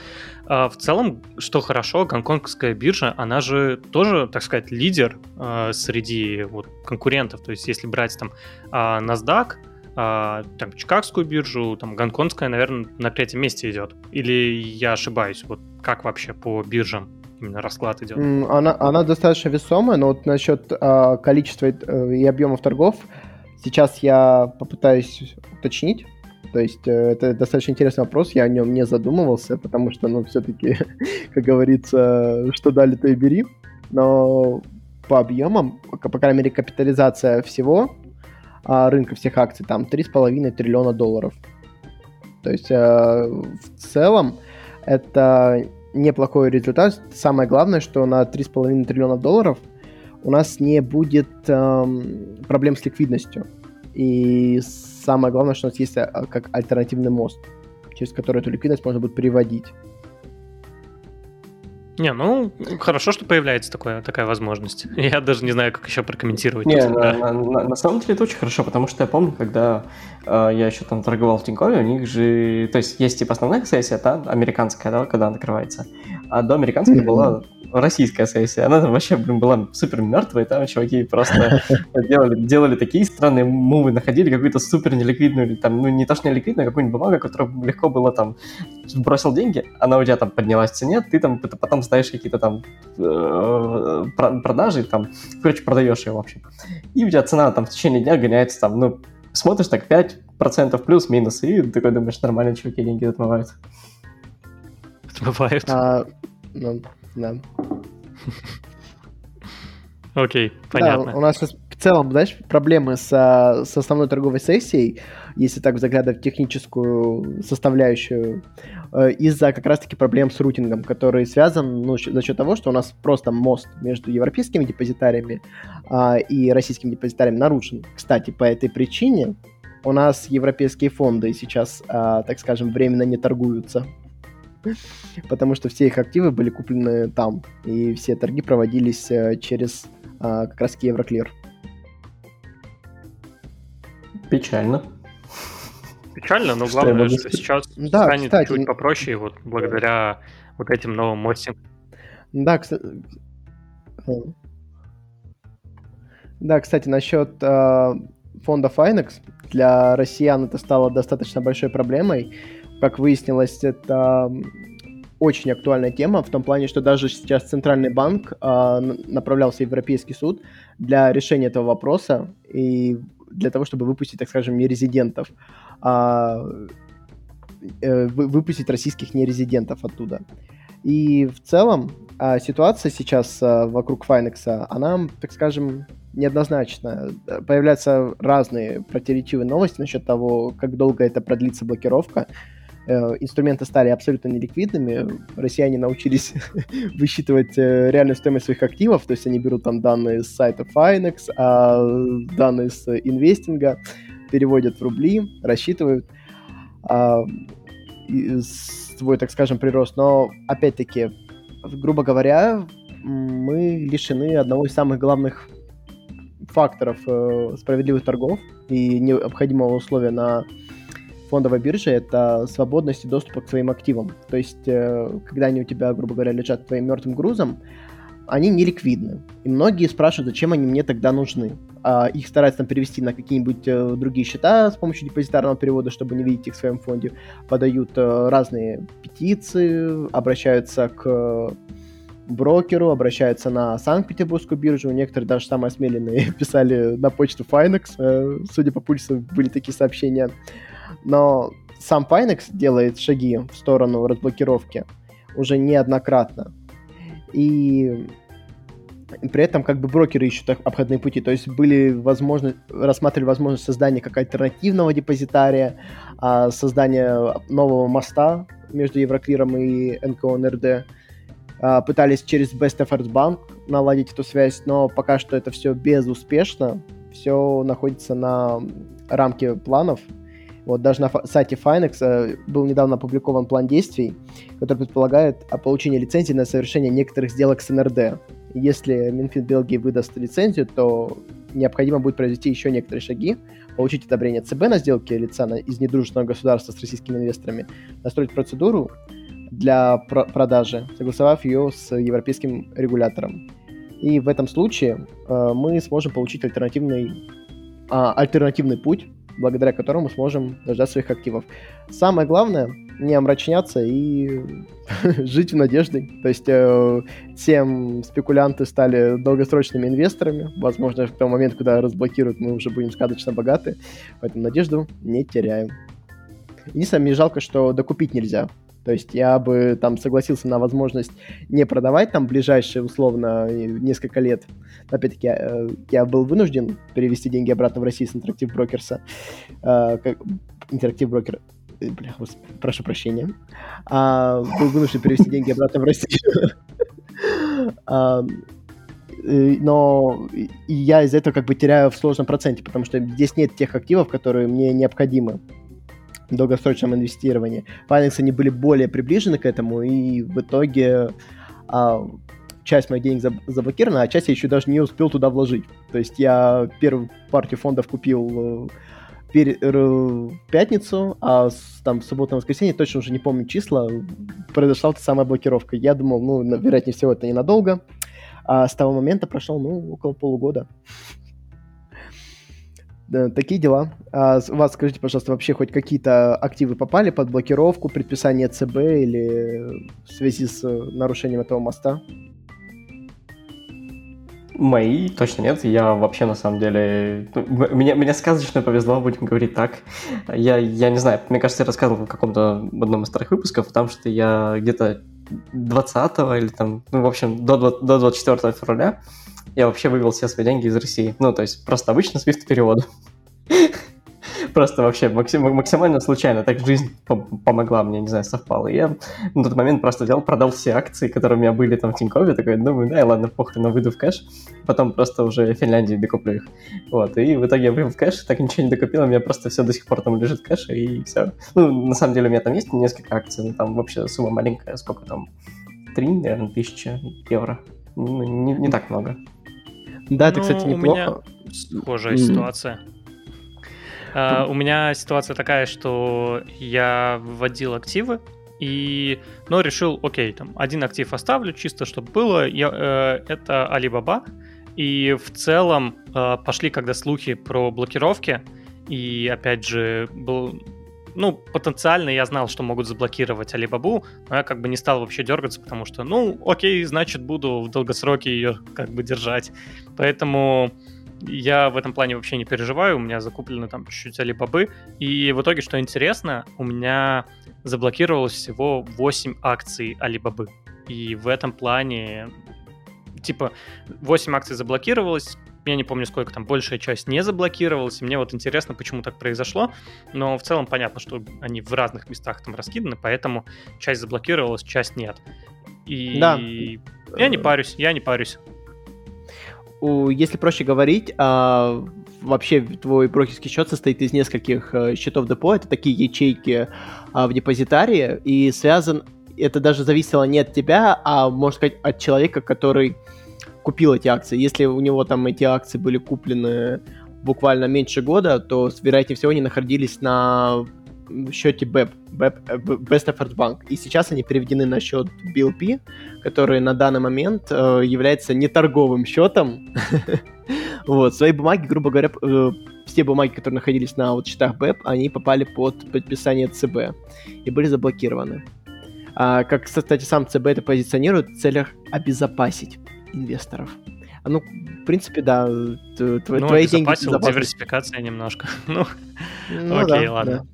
А, в целом, что хорошо, гонконгская биржа, она же тоже, так сказать, лидер а, среди вот, конкурентов. То есть если брать там а, NASDAQ, там, Чикагскую биржу, там, гонконгская, наверное, на третьем месте идет. Или я ошибаюсь? Вот как вообще по биржам именно расклад идет? Она, она достаточно весомая, но вот насчет а, количества э, и объемов торгов, Сейчас я попытаюсь уточнить. То есть э, это достаточно интересный вопрос, я о нем не задумывался, потому что, ну, все-таки, как говорится, что дали, то и бери. Но по объемам, по крайней мере, капитализация всего а, рынка всех акций там 3,5 триллиона долларов. То есть э, в целом это неплохой результат. Самое главное, что на 3,5 триллиона долларов – у нас не будет эм, проблем с ликвидностью. И самое главное, что у нас есть а, как альтернативный мост, через который эту ликвидность можно будет приводить. Не, ну, хорошо, что появляется такое, такая возможность. Я даже не знаю, как еще прокомментировать. Не, на, на, на, на самом деле это очень хорошо, потому что я помню, когда э, я еще там торговал в Тинькове, у них же... То есть есть типа основная сессия, да, американская, да, когда она открывается. А до американской была российская сессия. Она там вообще, блин, была супер мертвая, там чуваки просто делали, делали такие странные мувы, находили какую-то супер неликвидную, там, ну не то что неликвидную, а какую-нибудь бумагу, которую легко было там, бросил деньги, она у тебя там поднялась в цене, ты там потом ставишь какие-то там э, продажи, там, короче, продаешь ее, в общем. И у тебя цена там в течение дня гоняется там, ну, смотришь так 5% плюс-минус, и ты такой думаешь, нормально, чуваки деньги отмывают. Отмывают? А, ну, да. Окей, понятно. Да, у нас сейчас в целом, знаешь, проблемы с, с основной торговой сессией, если так взглядывать в техническую составляющую, э, из-за как раз-таки проблем с рутингом, который связан ну, за счет того, что у нас просто мост между европейскими депозитариями а, и российскими депозитариями нарушен. Кстати, по этой причине у нас европейские фонды сейчас, а, так скажем, временно не торгуются потому что все их активы были куплены там, и все торги проводились э, через а, как раз Евроклир. Печально. Печально, но главное, что, что сейчас да, станет кстати, чуть попроще, вот благодаря вот этим новым мостям. Да, кстати, да, кстати, насчет э, фонда Finex, для россиян это стало достаточно большой проблемой, как выяснилось, это очень актуальная тема в том плане, что даже сейчас Центральный банк э, направлялся в Европейский суд для решения этого вопроса и для того, чтобы выпустить, так скажем, нерезидентов, а, э, выпустить российских нерезидентов оттуда. И в целом а, ситуация сейчас а, вокруг Finex, она, так скажем, неоднозначно. Появляются разные противоречивые новости насчет того, как долго это продлится блокировка. Э, инструменты стали абсолютно неликвидными, россияне научились высчитывать э, реальную стоимость своих активов, то есть они берут там данные с сайта Finex, а данные с инвестинга, переводят в рубли, рассчитывают. а, свой, так скажем, прирост. Но, опять-таки, грубо говоря, мы лишены одного из самых главных факторов э, справедливых торгов и необходимого условия на фондовой бирже это свободность и доступ к своим активам. То есть, э, когда они у тебя, грубо говоря, лежат твоим мертвым грузом, они не ликвидны. И многие спрашивают, зачем они мне тогда нужны. А их стараются там перевести на какие-нибудь э, другие счета с помощью депозитарного перевода, чтобы не видеть их в своем фонде. Подают э, разные петиции, обращаются к брокеру, обращаются на Санкт-Петербургскую биржу. Некоторые даже самые осмеленные писали на почту Finex. Судя по пульсу, были такие сообщения. Но сам Finex делает шаги в сторону разблокировки уже неоднократно. И при этом как бы брокеры ищут обходные пути. То есть были возможно, рассматривали возможность создания как альтернативного депозитария, а, создания нового моста между Евроклиром и НКО НРД. А, пытались через Best Efforts Bank наладить эту связь, но пока что это все безуспешно. Все находится на рамке планов. Вот даже на сайте Finex э, был недавно опубликован план действий, который предполагает получение лицензии на совершение некоторых сделок с НРД. Если Минфин Бельгии выдаст лицензию, то необходимо будет произвести еще некоторые шаги, получить одобрение ЦБ на сделке лица из недружественного государства с российскими инвесторами, настроить процедуру для про- продажи, согласовав ее с европейским регулятором. И в этом случае э, мы сможем получить альтернативный, э, альтернативный путь благодаря которому сможем дождаться своих активов. Самое главное не омрачняться и жить в надежде. То есть э, тем спекулянты стали долгосрочными инвесторами. Возможно, в том момент, когда разблокируют, мы уже будем сказочно богаты. Поэтому надежду не теряем. Единственное, мне жалко, что докупить нельзя. То есть я бы там согласился на возможность не продавать там ближайшие, условно, несколько лет. Опять-таки, я, э, я был вынужден перевести деньги обратно в Россию с. Э, Interactive Broker... Э, бля, прошу прощения. А, был вынужден перевести деньги обратно в Россию. А, но я из-за этого как бы теряю в сложном проценте, потому что здесь нет тех активов, которые мне необходимы долгосрочном инвестировании. Binance они были более приближены к этому, и в итоге а, часть моих денег заблокирована, а часть я еще даже не успел туда вложить. То есть я первую партию фондов купил э, пятницу, а там в субботу воскресенье, точно уже не помню числа, произошла та самая блокировка. Я думал, ну, вероятнее всего, это ненадолго. А с того момента прошло, ну, около полугода. Да, такие дела. А вас, скажите, пожалуйста, вообще хоть какие-то активы попали под блокировку, предписание ЦБ или в связи с нарушением этого моста? Мои точно нет. Я вообще на самом деле... Ну, мне, мне сказочно повезло, будем говорить так. Я, я не знаю, мне кажется, я рассказывал в каком-то одном из старых выпусков, потому что я где-то 20 или там, ну, в общем, до, до 24 февраля я вообще вывел все свои деньги из России. Ну, то есть просто обычно Swift перевод. Просто вообще максимально случайно. Так жизнь помогла мне, не знаю, совпала. И я на тот момент просто взял, продал все акции, которые у меня были там в Тинькове. Такой, думаю, да, ладно, похрен, но выйду в кэш. Потом просто уже в Финляндии докуплю их. Вот, и в итоге я вывел в кэш, так ничего не докупил, у меня просто все до сих пор там лежит в кэше, и все. Ну, на самом деле у меня там есть несколько акций, но там вообще сумма маленькая, сколько там? Три, наверное, тысячи евро. Ну, не, не так много. Да, это, ну, кстати, неплохо. У меня схожая ситуация. Uh, у меня ситуация такая, что я вводил активы, и, ну, решил, окей, там, один актив оставлю, чисто чтобы было, я, э, это Alibaba, и в целом э, пошли когда слухи про блокировки, и, опять же, был, ну, потенциально я знал, что могут заблокировать Алибабу, но я как бы не стал вообще дергаться, потому что, ну, окей, значит, буду в долгосроке ее как бы держать. Поэтому я в этом плане вообще не переживаю, у меня закуплены там чуть-чуть Алибабы, и в итоге, что интересно, у меня заблокировалось всего 8 акций Алибабы. И в этом плане, типа, 8 акций заблокировалось, я не помню, сколько там, большая часть не заблокировалась. И мне вот интересно, почему так произошло. Но в целом понятно, что они в разных местах там раскиданы, поэтому часть заблокировалась, часть нет. И да. я не парюсь, я не парюсь. Если проще говорить, а, вообще твой брокерский счет состоит из нескольких э, счетов депо, это такие ячейки а, в депозитарии, и связан, это даже зависело не от тебя, а, можно сказать, от человека, который купил эти акции. Если у него там эти акции были куплены буквально меньше года, то, вероятнее всего, они находились на счете BEP, BEP, э, Best Efforts Bank. И сейчас они переведены на счет BLP, который на данный момент э, является неторговым счетом. вот, свои бумаги, грубо говоря, э, все бумаги, которые находились на вот счетах BEP, они попали под подписание ЦБ и были заблокированы. А, как, кстати, сам ЦБ это позиционирует в целях обезопасить инвесторов. А, ну, в принципе, да, твои, ну, твои деньги... диверсификация немножко. ну, ну, окей, да, ладно. Да.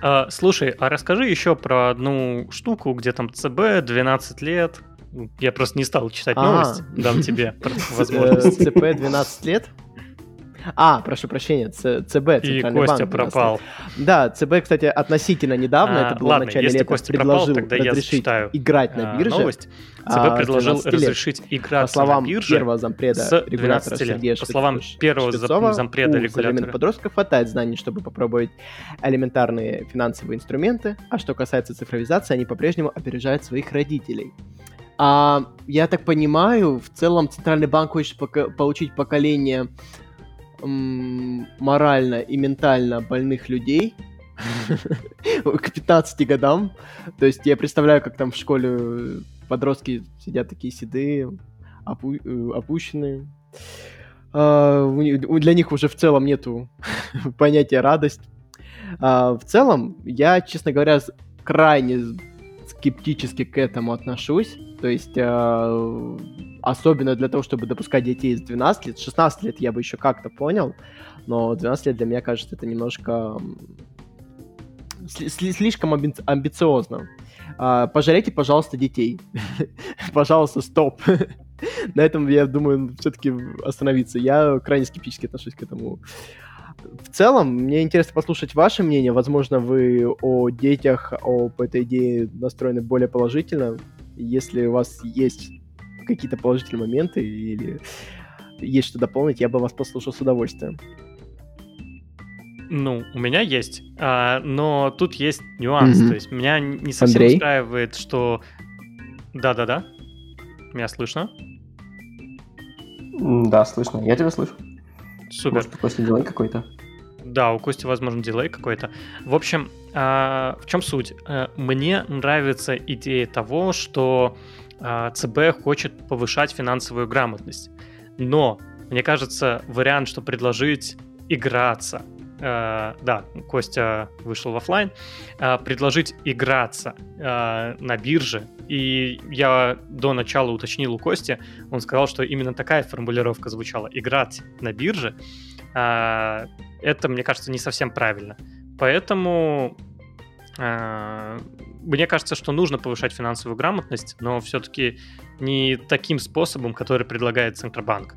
А, слушай, а расскажи еще про одну штуку, где там ЦБ 12 лет. Я просто не стал читать а. новость, дам тебе возможность. ЦП 12 лет? А, прошу прощения, ЦБ, Центральный И Костя банк, пропал. Да, ЦБ, кстати, относительно недавно, а, это было ладно, в начале лета, Костя предложил пропал, тогда разрешить я играть на а, бирже. Новость. ЦБ а, предложил разрешить играть По словам на бирже первого зампреда регулятора Сергея По словам первого Шпицова, зампреда регулятора. подростков хватает знаний, чтобы попробовать элементарные финансовые инструменты, а что касается цифровизации, они по-прежнему опережают своих родителей. А, я так понимаю, в целом Центральный банк хочет пока получить поколение морально и ментально больных людей к 15 годам. То есть я представляю, как там в школе подростки сидят такие седые, э, опущенные. А, для них уже в целом нету понятия радость. А, в целом, я, честно говоря, крайне скептически к этому отношусь. То есть, э, особенно для того, чтобы допускать детей из 12 лет. 16 лет я бы еще как-то понял, но 12 лет для меня кажется это немножко слишком амби амбициозно. Э, пожалейте, пожалуйста, детей. пожалуйста, стоп. На этом, я думаю, все-таки остановиться. Я крайне скептически отношусь к этому в целом, мне интересно послушать ваше мнение. Возможно, вы о детях, об этой идее настроены более положительно. Если у вас есть какие-то положительные моменты или есть что дополнить, я бы вас послушал с удовольствием. Ну, у меня есть, а, но тут есть нюанс. Mm-hmm. То есть меня не совсем Андрей? устраивает, что... Да-да-да. Меня слышно? Да, слышно. Я тебя слышу. Супер. Может, после дилей какой-то? Да, у Кости, возможно, дилей какой-то. В общем, а, в чем суть? Э, мне нравится идея того, что а, ЦБ хочет повышать финансовую грамотность. Но, мне кажется, вариант, что предложить играться, Uh, да, Костя вышел в офлайн, uh, предложить играться на бирже. И я до начала уточнил у Кости, он сказал, что именно такая формулировка звучала. Играть на бирже. Это, мне кажется, не совсем правильно. Поэтому мне кажется, что нужно повышать финансовую грамотность, но все-таки не таким способом, который предлагает Центробанк.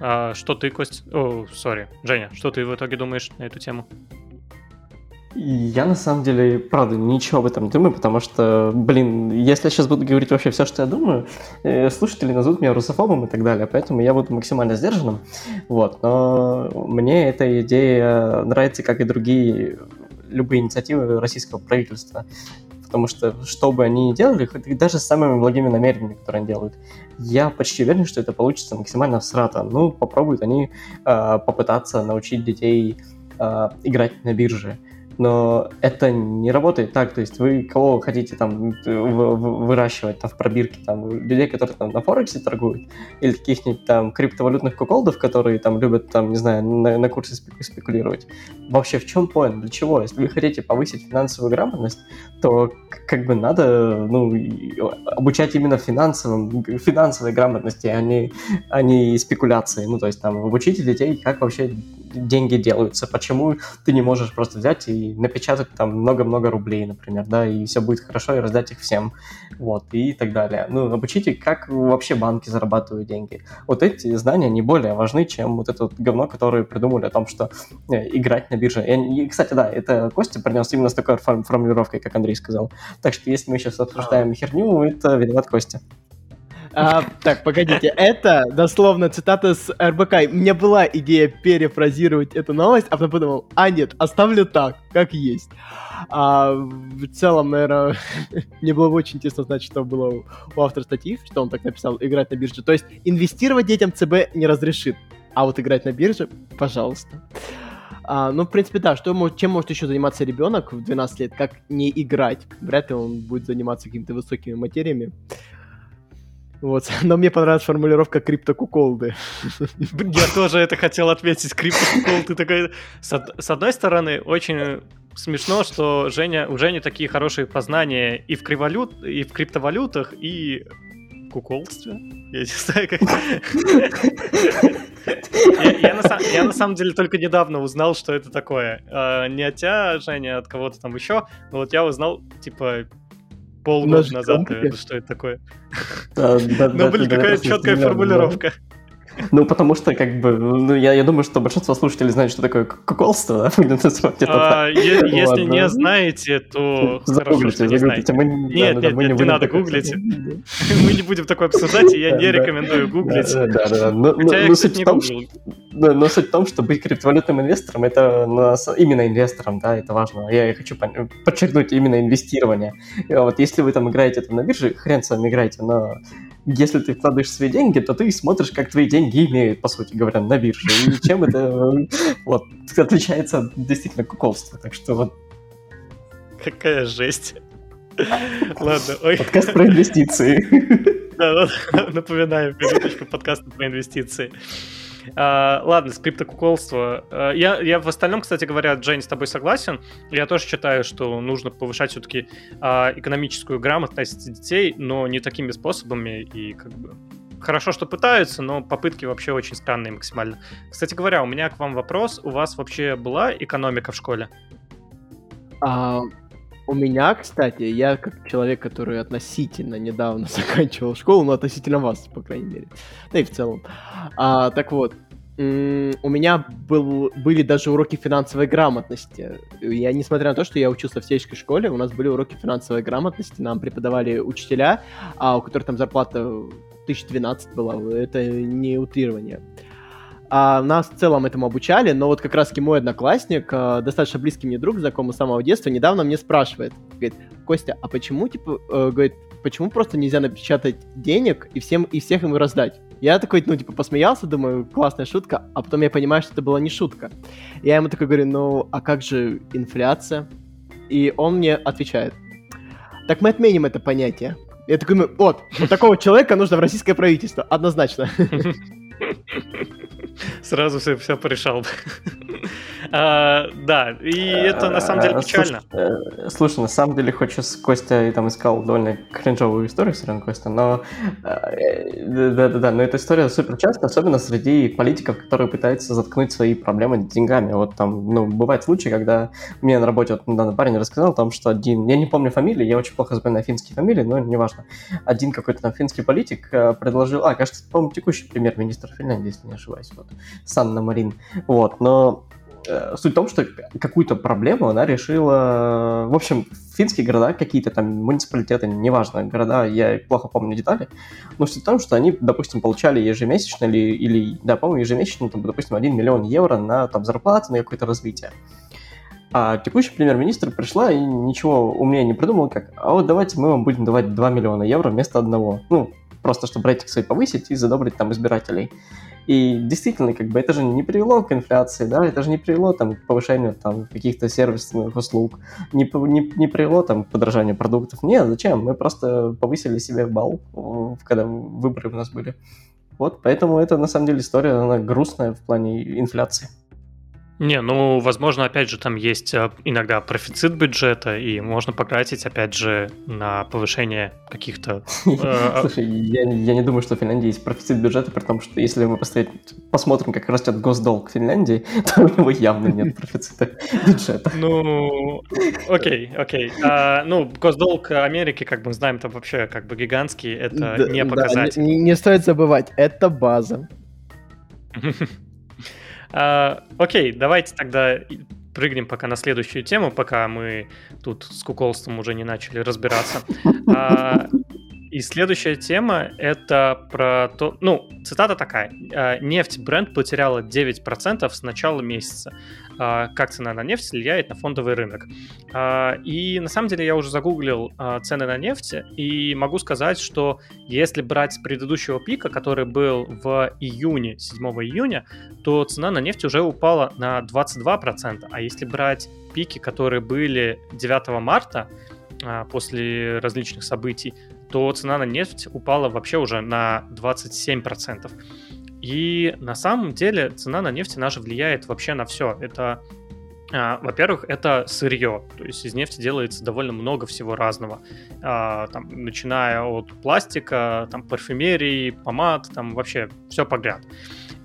А что ты, Кость... О, сори, Женя, что ты в итоге думаешь на эту тему? Я на самом деле, правда, ничего об этом не думаю, потому что, блин, если я сейчас буду говорить вообще все, что я думаю, э, слушатели назовут меня русофобом и так далее, поэтому я буду максимально сдержанным. Вот, но мне эта идея нравится, как и другие любые инициативы российского правительства. Потому что, что бы они ни делали, даже с самыми благими намерениями, которые они делают, я почти уверен, что это получится максимально срато. Ну, попробуют они э, попытаться научить детей э, играть на бирже но это не работает так, то есть вы кого хотите там выращивать там в пробирке, там людей, которые там на Форексе торгуют, или каких-нибудь там криптовалютных куколдов, которые там любят там, не знаю, на, на курсе спекулировать. Вообще в чем поинт, для чего? Если вы хотите повысить финансовую грамотность, то как бы надо ну, обучать именно финансовым, финансовой грамотности, а не, а не спекуляции. Ну, то есть там обучите детей, как вообще деньги делаются, почему ты не можешь просто взять и напечатать там много-много рублей, например, да, и все будет хорошо, и раздать их всем, вот, и так далее. Ну, обучите, как вообще банки зарабатывают деньги. Вот эти знания не более важны, чем вот это вот говно, которое придумали о том, что э, играть на бирже. И, кстати, да, это Костя принес именно с такой формулировкой, как Андрей сказал. Так что если мы сейчас обсуждаем херню, это виноват Костя. А, так, погодите, это дословно цитата с РБК. У меня была идея перефразировать эту новость, а потом подумал, а нет, оставлю так, как есть. А, в целом, наверное, мне было бы очень интересно знать, что было у автора статьи, что он так написал, играть на бирже. То есть инвестировать детям ЦБ не разрешит, а вот играть на бирже, пожалуйста. А, ну, в принципе, да, что, чем может еще заниматься ребенок в 12 лет, как не играть? Вряд ли он будет заниматься какими-то высокими материями. Вот. Но мне понравилась формулировка криптокуколды. Я тоже это хотел отметить. Криптокуколды такой... С одной стороны, очень смешно, что Женя, у Жени такие хорошие познания и в, кривалют, и в криптовалютах, и куколстве. Я не знаю, как... я, на, самом деле только недавно узнал, что это такое. А, не от тебя, Женя, а от кого-то там еще. Но вот я узнал, типа, полгода назад, наверное, что это такое. Да, ну, блин, какая четкая формулировка. Ну, потому что, как бы, ну, я, я думаю, что большинство слушателей знают, что такое коколство, да, а, Если не знаете, то хорошо, что не знаете. Нет, нет, нет, не надо гуглить. Мы не будем такое обсуждать, и я не рекомендую гуглить. Да, да, да. Хотя я, кстати, не гуглил. Но суть в том, что быть криптовалютным инвестором, это именно инвестором, да, это важно. Я хочу подчеркнуть именно инвестирование. Вот если вы там играете на бирже, хрен с вами играете, но если ты вкладываешь свои деньги, то ты смотришь, как твои деньги имеют, по сути говоря, на бирже. И чем это вот, отличается от действительно куколства. Так что вот... Какая жесть. Ладно, ой. Подкаст про инвестиции. Да, напоминаю, подкаста про инвестиции. А, ладно, скриптокуколство. А, я, я в остальном, кстати говоря, Джейн, с тобой согласен. Я тоже считаю, что нужно повышать все-таки а, экономическую грамотность детей, но не такими способами и как бы хорошо, что пытаются, но попытки вообще очень странные максимально. Кстати говоря, у меня к вам вопрос. У вас вообще была экономика в школе? У меня, кстати, я как человек, который относительно недавно заканчивал школу, но относительно вас, по крайней мере, да и в целом. А, так вот, у меня был, были даже уроки финансовой грамотности. Я, несмотря на то, что я учился в сельской школе, у нас были уроки финансовой грамотности, нам преподавали учителя, а у которых там зарплата 1012 была, это не утрирование. А нас в целом этому обучали, но вот как раз-таки мой одноклассник, э, достаточно близкий мне друг, знакомый с самого детства, недавно мне спрашивает, говорит, Костя, а почему, типа, э, говорит, почему просто нельзя напечатать денег и всем и всех им раздать? Я такой, ну, типа, посмеялся, думаю, классная шутка, а потом я понимаю, что это была не шутка. Я ему такой говорю, ну, а как же инфляция? И он мне отвечает, так мы отменим это понятие. Я такой, ну, вот, вот такого человека нужно в российское правительство, однозначно. Сразу все, все порешал. а, да, и это на самом деле печально. Слушай, слушай, на самом деле, хоть сейчас Костя и там искал довольно кринжовую историю, все равно Костя, но да-да-да, но эта история супер часто, особенно среди политиков, которые пытаются заткнуть свои проблемы деньгами. Вот там, ну, бывают случаи, когда мне на работе вот недавно парень рассказал о том, что один, я не помню фамилии, я очень плохо запоминаю финские фамилии, но неважно, один какой-то там финский политик предложил, а, кажется, по-моему, текущий премьер-министр Финляндии, если не ошибаюсь, вот, Санна Марин, вот, но э, суть в том, что какую-то проблему она решила... В общем, финские города какие-то там, муниципалитеты, неважно, города, я плохо помню детали, но суть в том, что они, допустим, получали ежемесячно или, или да, по-моему, ежемесячно, там, допустим, 1 миллион евро на там, зарплату, на какое-то развитие. А текущий премьер-министр пришла и ничего умнее не придумала, как, а вот давайте мы вам будем давать 2 миллиона евро вместо одного. Ну, просто чтобы рейтинг свой повысить и задобрить там избирателей. И действительно, как бы это же не привело к инфляции, да, это же не привело там, к повышению там, каких-то сервисных услуг, не, не, не привело там, к подорожанию продуктов. Нет, зачем? Мы просто повысили себе балл, когда выборы у нас были. Вот, поэтому это на самом деле история, она грустная в плане инфляции. Не, ну, возможно, опять же, там есть э, иногда профицит бюджета, и можно потратить, опять же, на повышение каких-то... Э, Слушай, я, я не думаю, что в Финляндии есть профицит бюджета, при том, что если мы посмотрим, как растет госдолг Финляндии, то у него явно нет профицита бюджета. Ну, окей, окей. А, ну, госдолг Америки, как мы знаем, там вообще как бы гигантский, это не показатель. не стоит забывать, это база. А, окей, давайте тогда прыгнем пока на следующую тему, пока мы тут с куколством уже не начали разбираться. А, И следующая тема — это про то... Ну, цитата такая. «Э, «Нефть бренд потеряла 9% с начала месяца. Э, как цена на нефть влияет на фондовый рынок?» э, И на самом деле я уже загуглил цены на нефть, и могу сказать, что если брать с предыдущего пика, который был в июне, 7 июня, то цена на нефть уже упала на 22%. А если брать пики, которые были 9 марта, после различных событий, то цена на нефть упала вообще уже на 27%. И на самом деле цена на нефть, она же влияет вообще на все. Это а, во-первых, это сырье, то есть из нефти делается довольно много всего разного, а, там, начиная от пластика, там, парфюмерии, помад, там вообще все подряд.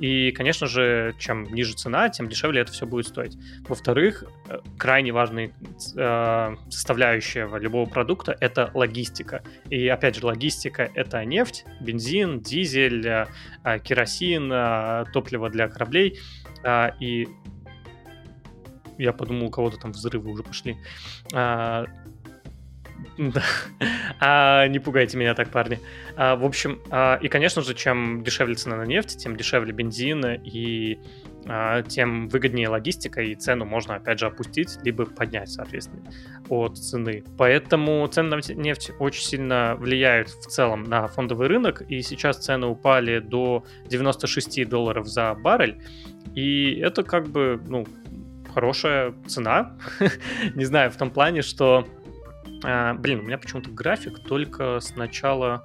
И, конечно же, чем ниже цена, тем дешевле это все будет стоить. Во-вторых, э, крайне важная э, составляющая любого продукта — это логистика. И, опять же, логистика — это нефть, бензин, дизель, э, керосин, топливо для кораблей. И я подумал, у кого-то там взрывы уже пошли. Да. А, не пугайте меня так, парни. А, в общем, а, и, конечно же, чем дешевле цена на нефть, тем дешевле бензин, и а, тем выгоднее логистика, и цену можно, опять же, опустить, либо поднять, соответственно, от цены. Поэтому цены на нефть очень сильно влияют в целом на фондовый рынок, и сейчас цены упали до 96 долларов за баррель, и это как бы, ну, хорошая цена. Не знаю, в том плане, что а, блин, у меня почему-то график только с начала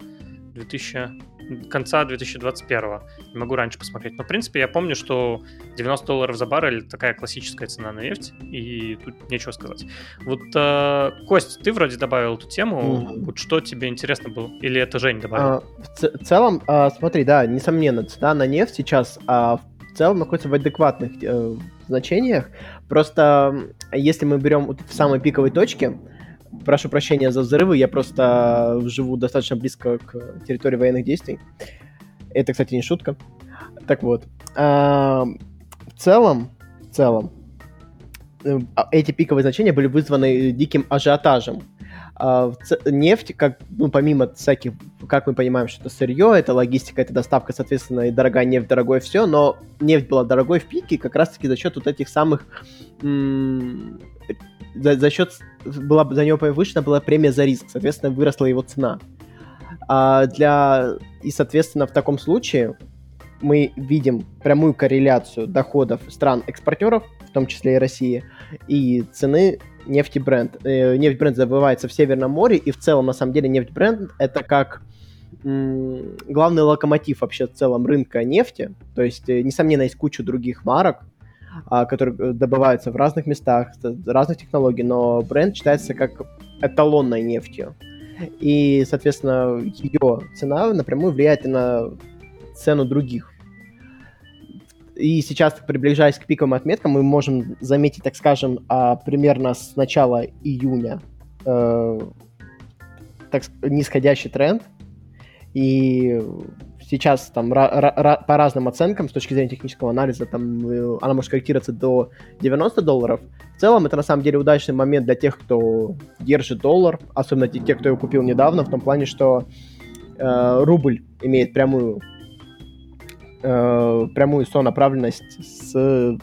2000 конца 2021. Не могу раньше посмотреть. Но, в принципе, я помню, что 90 долларов за баррель такая классическая цена на нефть, и тут нечего сказать. Вот, э, Кость, ты вроде добавил эту тему. Mm-hmm. Вот что тебе интересно было? Или это Жень добавил? А, в, ц- в целом, а, смотри, да, несомненно, цена на нефть сейчас а, в целом находится в адекватных э, значениях. Просто если мы берем вот в самой пиковой точке, прошу прощения за взрывы, я просто живу достаточно близко к территории военных действий. Это, кстати, не шутка. Так вот, а, в целом, в целом, э, а, эти пиковые значения были вызваны диким ажиотажем. А, нефть, как, ну, помимо всяких, как мы понимаем, что это сырье, это логистика, это доставка, соответственно, и дорогая нефть, дорогое все, но нефть была дорогой в пике как раз-таки за счет вот этих самых за, за счет была за него повышена была премия за риск, соответственно, выросла его цена. А для и, соответственно, в таком случае мы видим прямую корреляцию доходов стран-экспортеров, в том числе и России, и цены нефти бренд. Э, нефть бренд забывается в Северном море, и в целом, на самом деле, нефть бренд это как главный локомотив вообще в целом рынка нефти. То есть, э, несомненно, есть куча других марок, а, которые э, добываются в разных местах, разных технологий, но бренд считается как эталонной нефтью. И, соответственно, ее цена напрямую влияет и на цену других. И сейчас, приближаясь к пиковым отметкам, мы можем заметить, так скажем, а, примерно с начала июня э, так, нисходящий тренд. И сейчас там по разным оценкам с точки зрения технического анализа там э, она может корректироваться до 90 долларов. В целом это на самом деле удачный момент для тех, кто держит доллар, особенно те, кто его купил недавно, в том плане, что э, рубль имеет прямую э, прямую сонаправленность с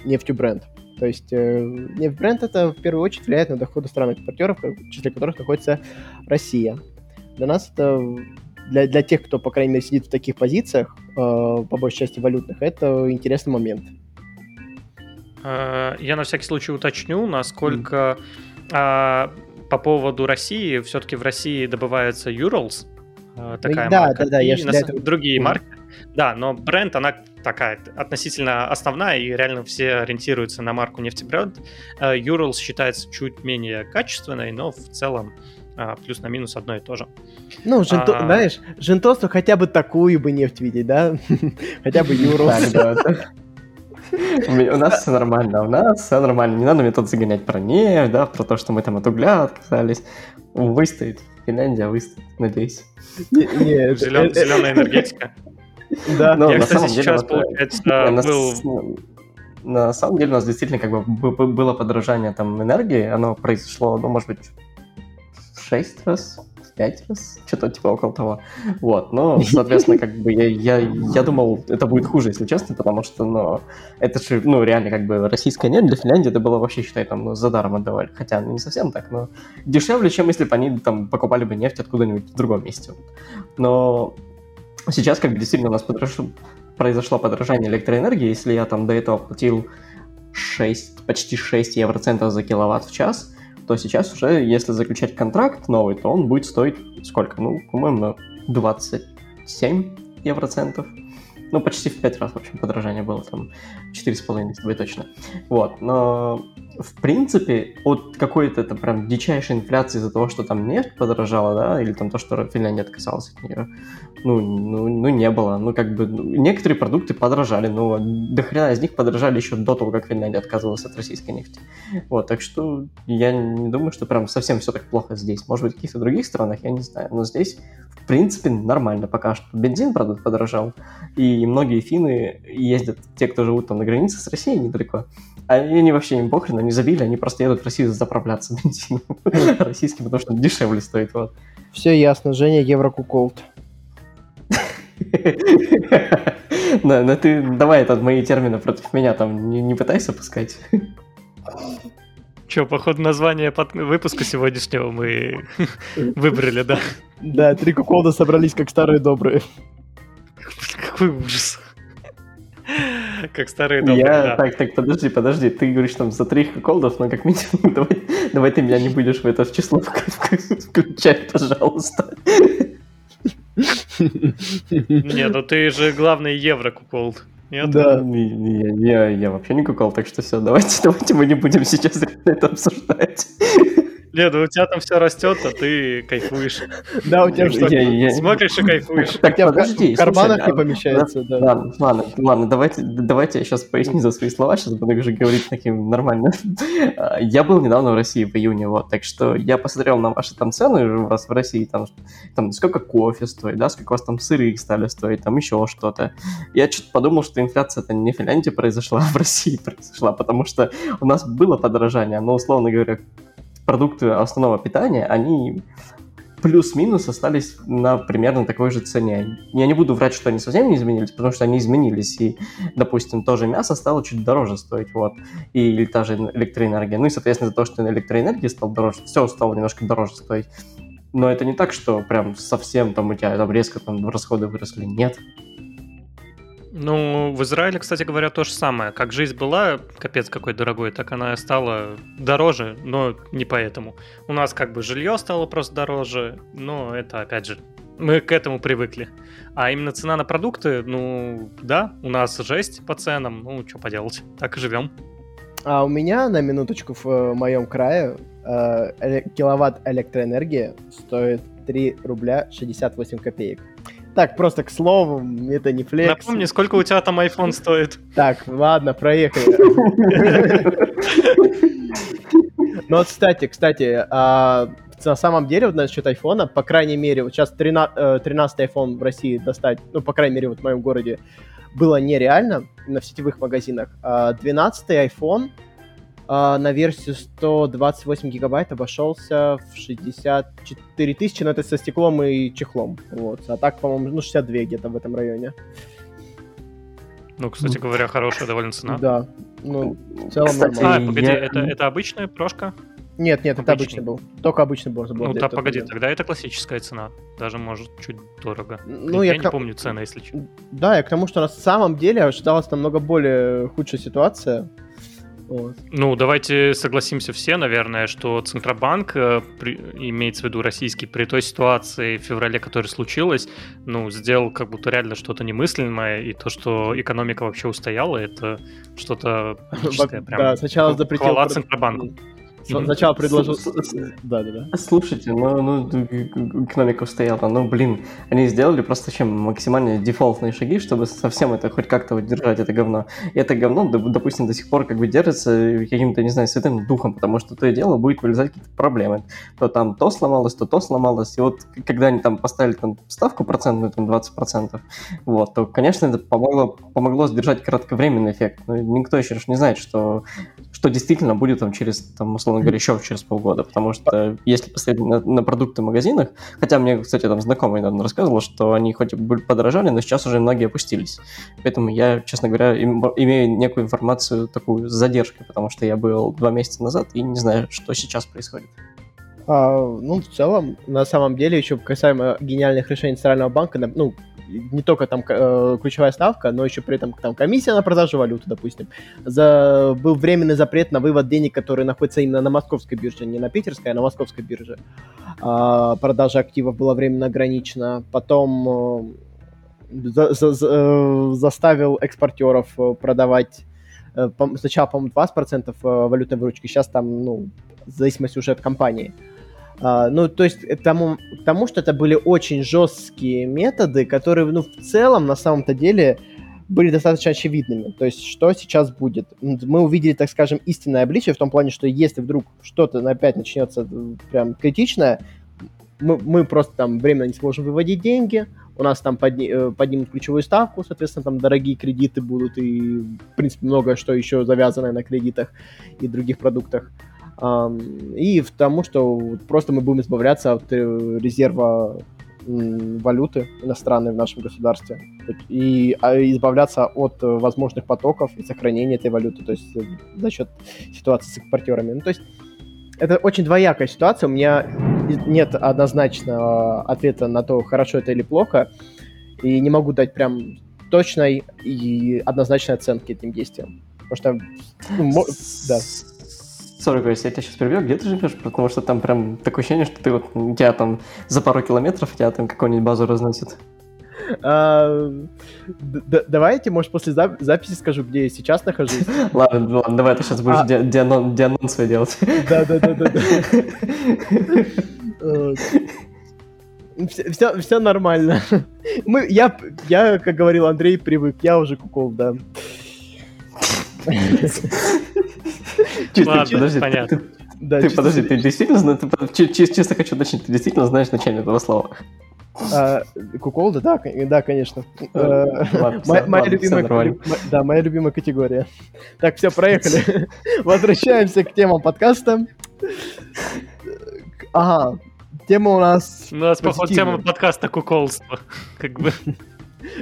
нефтью бренд. То есть э, нефть бренд это в первую очередь влияет на доходы стран-экспортеров, в числе которых находится Россия. Для нас это для, для тех, кто, по крайней мере, сидит в таких позициях, э, по большей части валютных, это интересный момент. Э, я на всякий случай уточню, насколько mm. по поводу России, все-таки в России добывается Urals, э, такая да, марка, да, да, и я на... этого... другие mm. марки. Да, но бренд, она такая относительно основная, и реально все ориентируются на марку нефтебренд. Urals считается чуть менее качественной, но в целом а, плюс на минус одно и то же. Ну, жento, а... знаешь, жентосу хотя бы такую бы нефть видеть, да? Хотя бы юру. У нас все нормально, у нас все нормально. Не надо мне тут загонять про нефть, да, про то, что мы там от угля отказались. Выстоит. Финляндия выстоит, надеюсь. Зеленая энергетика. Да. Я, кстати, сейчас, получается, был на самом деле у нас действительно как бы было подорожание там энергии, оно произошло, ну, может быть, 6 раз 25 раз, что-то типа около того. Вот, ну, соответственно, как бы я, я, я думал, это будет хуже, если честно, потому что, ну, это же, ну, реально, как бы российская нефть для Финляндии это было вообще, считай, там, ну, за даром отдавали. Хотя, ну, не совсем так, но дешевле, чем если бы они там покупали бы нефть откуда-нибудь в другом месте. Но сейчас, как бы, действительно у нас подрошло, произошло подорожание электроэнергии, если я там до этого платил 6, почти 6 евроцентов за киловатт в час, то сейчас уже, если заключать контракт новый, то он будет стоить сколько? Ну, по-моему, 27 евроцентов. Ну, почти в 5 раз, в общем, подорожание было, там, 4,5, если быть точно. Вот, но в принципе, от какой-то это прям дичайшей инфляции из-за того, что там нефть подорожала, да, или там то, что Финляндия отказалась от нее, ну, ну, ну не было. Ну, как бы, ну, некоторые продукты подорожали, но до хрена из них подорожали еще до того, как Финляндия отказывалась от российской нефти. Вот, так что я не думаю, что прям совсем все так плохо здесь. Может быть, в каких-то других странах, я не знаю, но здесь, в принципе, нормально пока что. Бензин, правда, подорожал, и многие финны ездят, те, кто живут там на границе с Россией недалеко, они вообще им похрен, они забили, они просто едут в Россию заправляться бензином российским, потому что дешевле стоит. Вот. Все ясно, Женя Еврокуколд. Да, но ты давай этот мои термины против меня там не, не пытайся пускать. Че, походу, название под выпуска сегодняшнего мы выбрали, да? Да, три куколда собрались как старые добрые. Какой ужас. Как старые добрые, Я... да. Так, так, подожди, подожди. Ты говоришь там за три колдов, но как минимум давай, давай ты меня не будешь в это в число включать, пожалуйста. Не, ну ты же главный евро куколд. Нет? Да, я, я, я вообще не кукол, так что все, давайте, давайте мы не будем сейчас это обсуждать. Нет, ну у тебя там все растет, а ты кайфуешь. Да, у тебя что? Смотришь и кайфуешь. Так, подожди, в карманах не а, помещается, да. Ладно, ладно, ладно, давайте, давайте я сейчас поясню за свои слова, сейчас буду уже говорить таким нормально. Я был недавно в России в июне, вот, так что я посмотрел на ваши там цены у вас в России, там, там сколько кофе стоит, да, сколько у вас там сыры стали стоить, там еще что-то. Я что-то подумал, что инфляция-то не в Финляндии произошла, а в России произошла, потому что у нас было подорожание, но, условно говоря, продукты основного питания, они плюс-минус остались на примерно такой же цене. Я не буду врать, что они совсем не изменились, потому что они изменились, и, допустим, тоже мясо стало чуть дороже стоить, вот, и, или та же электроэнергия. Ну и, соответственно, за то, что электроэнергия стала дороже, все стало немножко дороже стоить. Но это не так, что прям совсем там у тебя там резко там расходы выросли. Нет. Ну, в Израиле, кстати говоря, то же самое. Как жизнь была, капец какой дорогой, так она стала дороже, но не поэтому. У нас как бы жилье стало просто дороже, но это, опять же, мы к этому привыкли. А именно цена на продукты, ну, да, у нас жесть по ценам, ну, что поделать, так и живем. А у меня, на минуточку, в э, моем крае э, киловатт электроэнергии стоит 3 рубля 68 копеек. Так, просто к слову, это не флекс. Напомни, сколько у тебя там iPhone стоит. Так, ладно, проехали. Ну вот, кстати, кстати, а, на самом деле, вот насчет айфона, по крайней мере, вот сейчас 13, 13 iPhone в России достать, ну, по крайней мере, вот в моем городе, было нереально на сетевых магазинах. 12 а iPhone а, на версию 128 гигабайт обошелся в 64 тысячи, но это со стеклом и чехлом. Вот. А так, по-моему, ну 62 где-то в этом районе. Ну, кстати говоря, хорошая довольно цена. Да. Ну, в целом кстати, нормально. А, погоди, я... это, это обычная прошка? Нет, нет, обычный. это обычный был. Только обычный был. Ну, да, погоди, был. тогда это классическая цена. Даже, может, чуть дорого. Ну, я, я не к... помню цены, если честно. Да, я к тому, что на самом деле ожидалась намного более худшая ситуация. Вот. Ну, давайте согласимся все, наверное, что Центробанк, э, при, имеется в виду российский, при той ситуации в феврале, которая случилась, ну, сделал как будто реально что-то немыслимое, и то, что экономика вообще устояла, это что-то Прям, да, сначала запретил... Хвала Центробанку. Сначала предложил... Да, да, да. Слушайте, ну, ну экономика устояла. Ну, блин, они сделали просто чем максимально дефолтные шаги, чтобы совсем это хоть как-то вот держать, это говно. И это говно, допустим, до сих пор как бы держится каким-то, не знаю, святым духом, потому что то и дело будет вылезать какие-то проблемы. То там то сломалось, то то сломалось. И вот когда они там поставили там ставку процентную, там 20%, вот, то, конечно, это помогло, помогло сдержать кратковременный эффект. Но никто еще не знает, что, что действительно будет там через, там, условно условно говоря, еще через полгода, потому что если посмотреть на, на продукты в магазинах, хотя мне, кстати, там знакомый недавно рассказывал, что они хоть и подорожали, но сейчас уже многие опустились. Поэтому я, честно говоря, им, имею некую информацию такую с задержкой, потому что я был два месяца назад и не знаю, что сейчас происходит. А, ну, в целом, на самом деле, еще касаемо гениальных решений Центрального банка, ну, не только там э, ключевая ставка, но еще при этом там комиссия на продажу валюты, допустим. За, был временный запрет на вывод денег, которые находятся именно на московской бирже, не на питерской, а на московской бирже. А, продажа активов была временно ограничена. Потом э, за, за, за, э, заставил экспортеров э, продавать э, сначала, по-моему, 20% э, валютной выручки, сейчас там, ну, в зависимости уже от компании. А, ну, то есть к тому, тому, что это были очень жесткие методы, которые, ну, в целом, на самом-то деле, были достаточно очевидными. То есть, что сейчас будет? Мы увидели, так скажем, истинное обличие в том плане, что если вдруг что-то опять начнется э, прям критичное, мы, мы просто там временно не сможем выводить деньги, у нас там подни, э, поднимут ключевую ставку, соответственно, там дорогие кредиты будут и, в принципе, многое что еще завязано на кредитах и других продуктах и в тому, что просто мы будем избавляться от э, резерва валюты иностранной в нашем государстве и а, избавляться от э, возможных потоков и сохранения этой валюты, то есть э, за счет ситуации с экспортерами. Ну, то есть это очень двоякая ситуация, у меня нет однозначного ответа на то, хорошо это или плохо, и не могу дать прям точной и однозначной оценки этим действиям. Потому что, ну, да. Сори, Грейс, я тебя сейчас перебью. Где ты живешь? Потому что там прям такое ощущение, что ты вот, тебя там за пару километров тебя там какую-нибудь базу разносит. А, давайте, может, после записи скажу, где я сейчас нахожусь. Ладно, ладно, давай ты сейчас будешь а... дианон свой делать. Да-да-да. Все, все нормально. Мы, я, я, как говорил Андрей, привык. Я уже кукол, да. Чисто, подожди, понятно. Ты, да, ты подожди, ты действительно ты, чисто хочу уточнить, ты действительно знаешь значение этого слова? А, куколда, да, да, конечно. Э, моя любимая, да, моя любимая категория. Так, все, проехали. Возвращаемся к темам подкаста. Ага, тема у нас. У нас, походу, тема подкаста куколство. Как бы.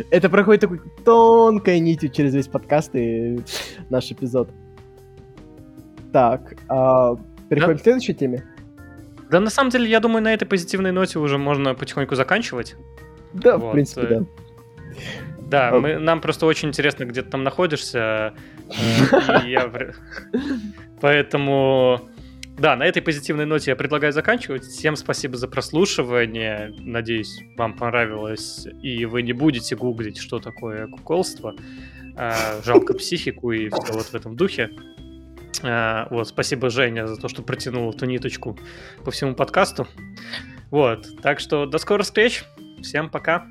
Это проходит такой тонкой нитью через весь подкаст и наш эпизод. Так, а, переходим да? к следующей теме. Да, на самом деле, я думаю, на этой позитивной ноте уже можно потихоньку заканчивать. Да, вот. в принципе, да. Да, а мы, нам просто очень интересно, где ты там находишься. Э, Поэтому, да, на этой позитивной ноте я предлагаю заканчивать. Всем спасибо за прослушивание. Надеюсь, вам понравилось, и вы не будете гуглить, что такое куколство. Э, жалко психику и все вот в этом духе. А, вот, спасибо, Женя, за то, что протянул эту ниточку по всему подкасту. Вот, так что до скорых встреч. Всем пока.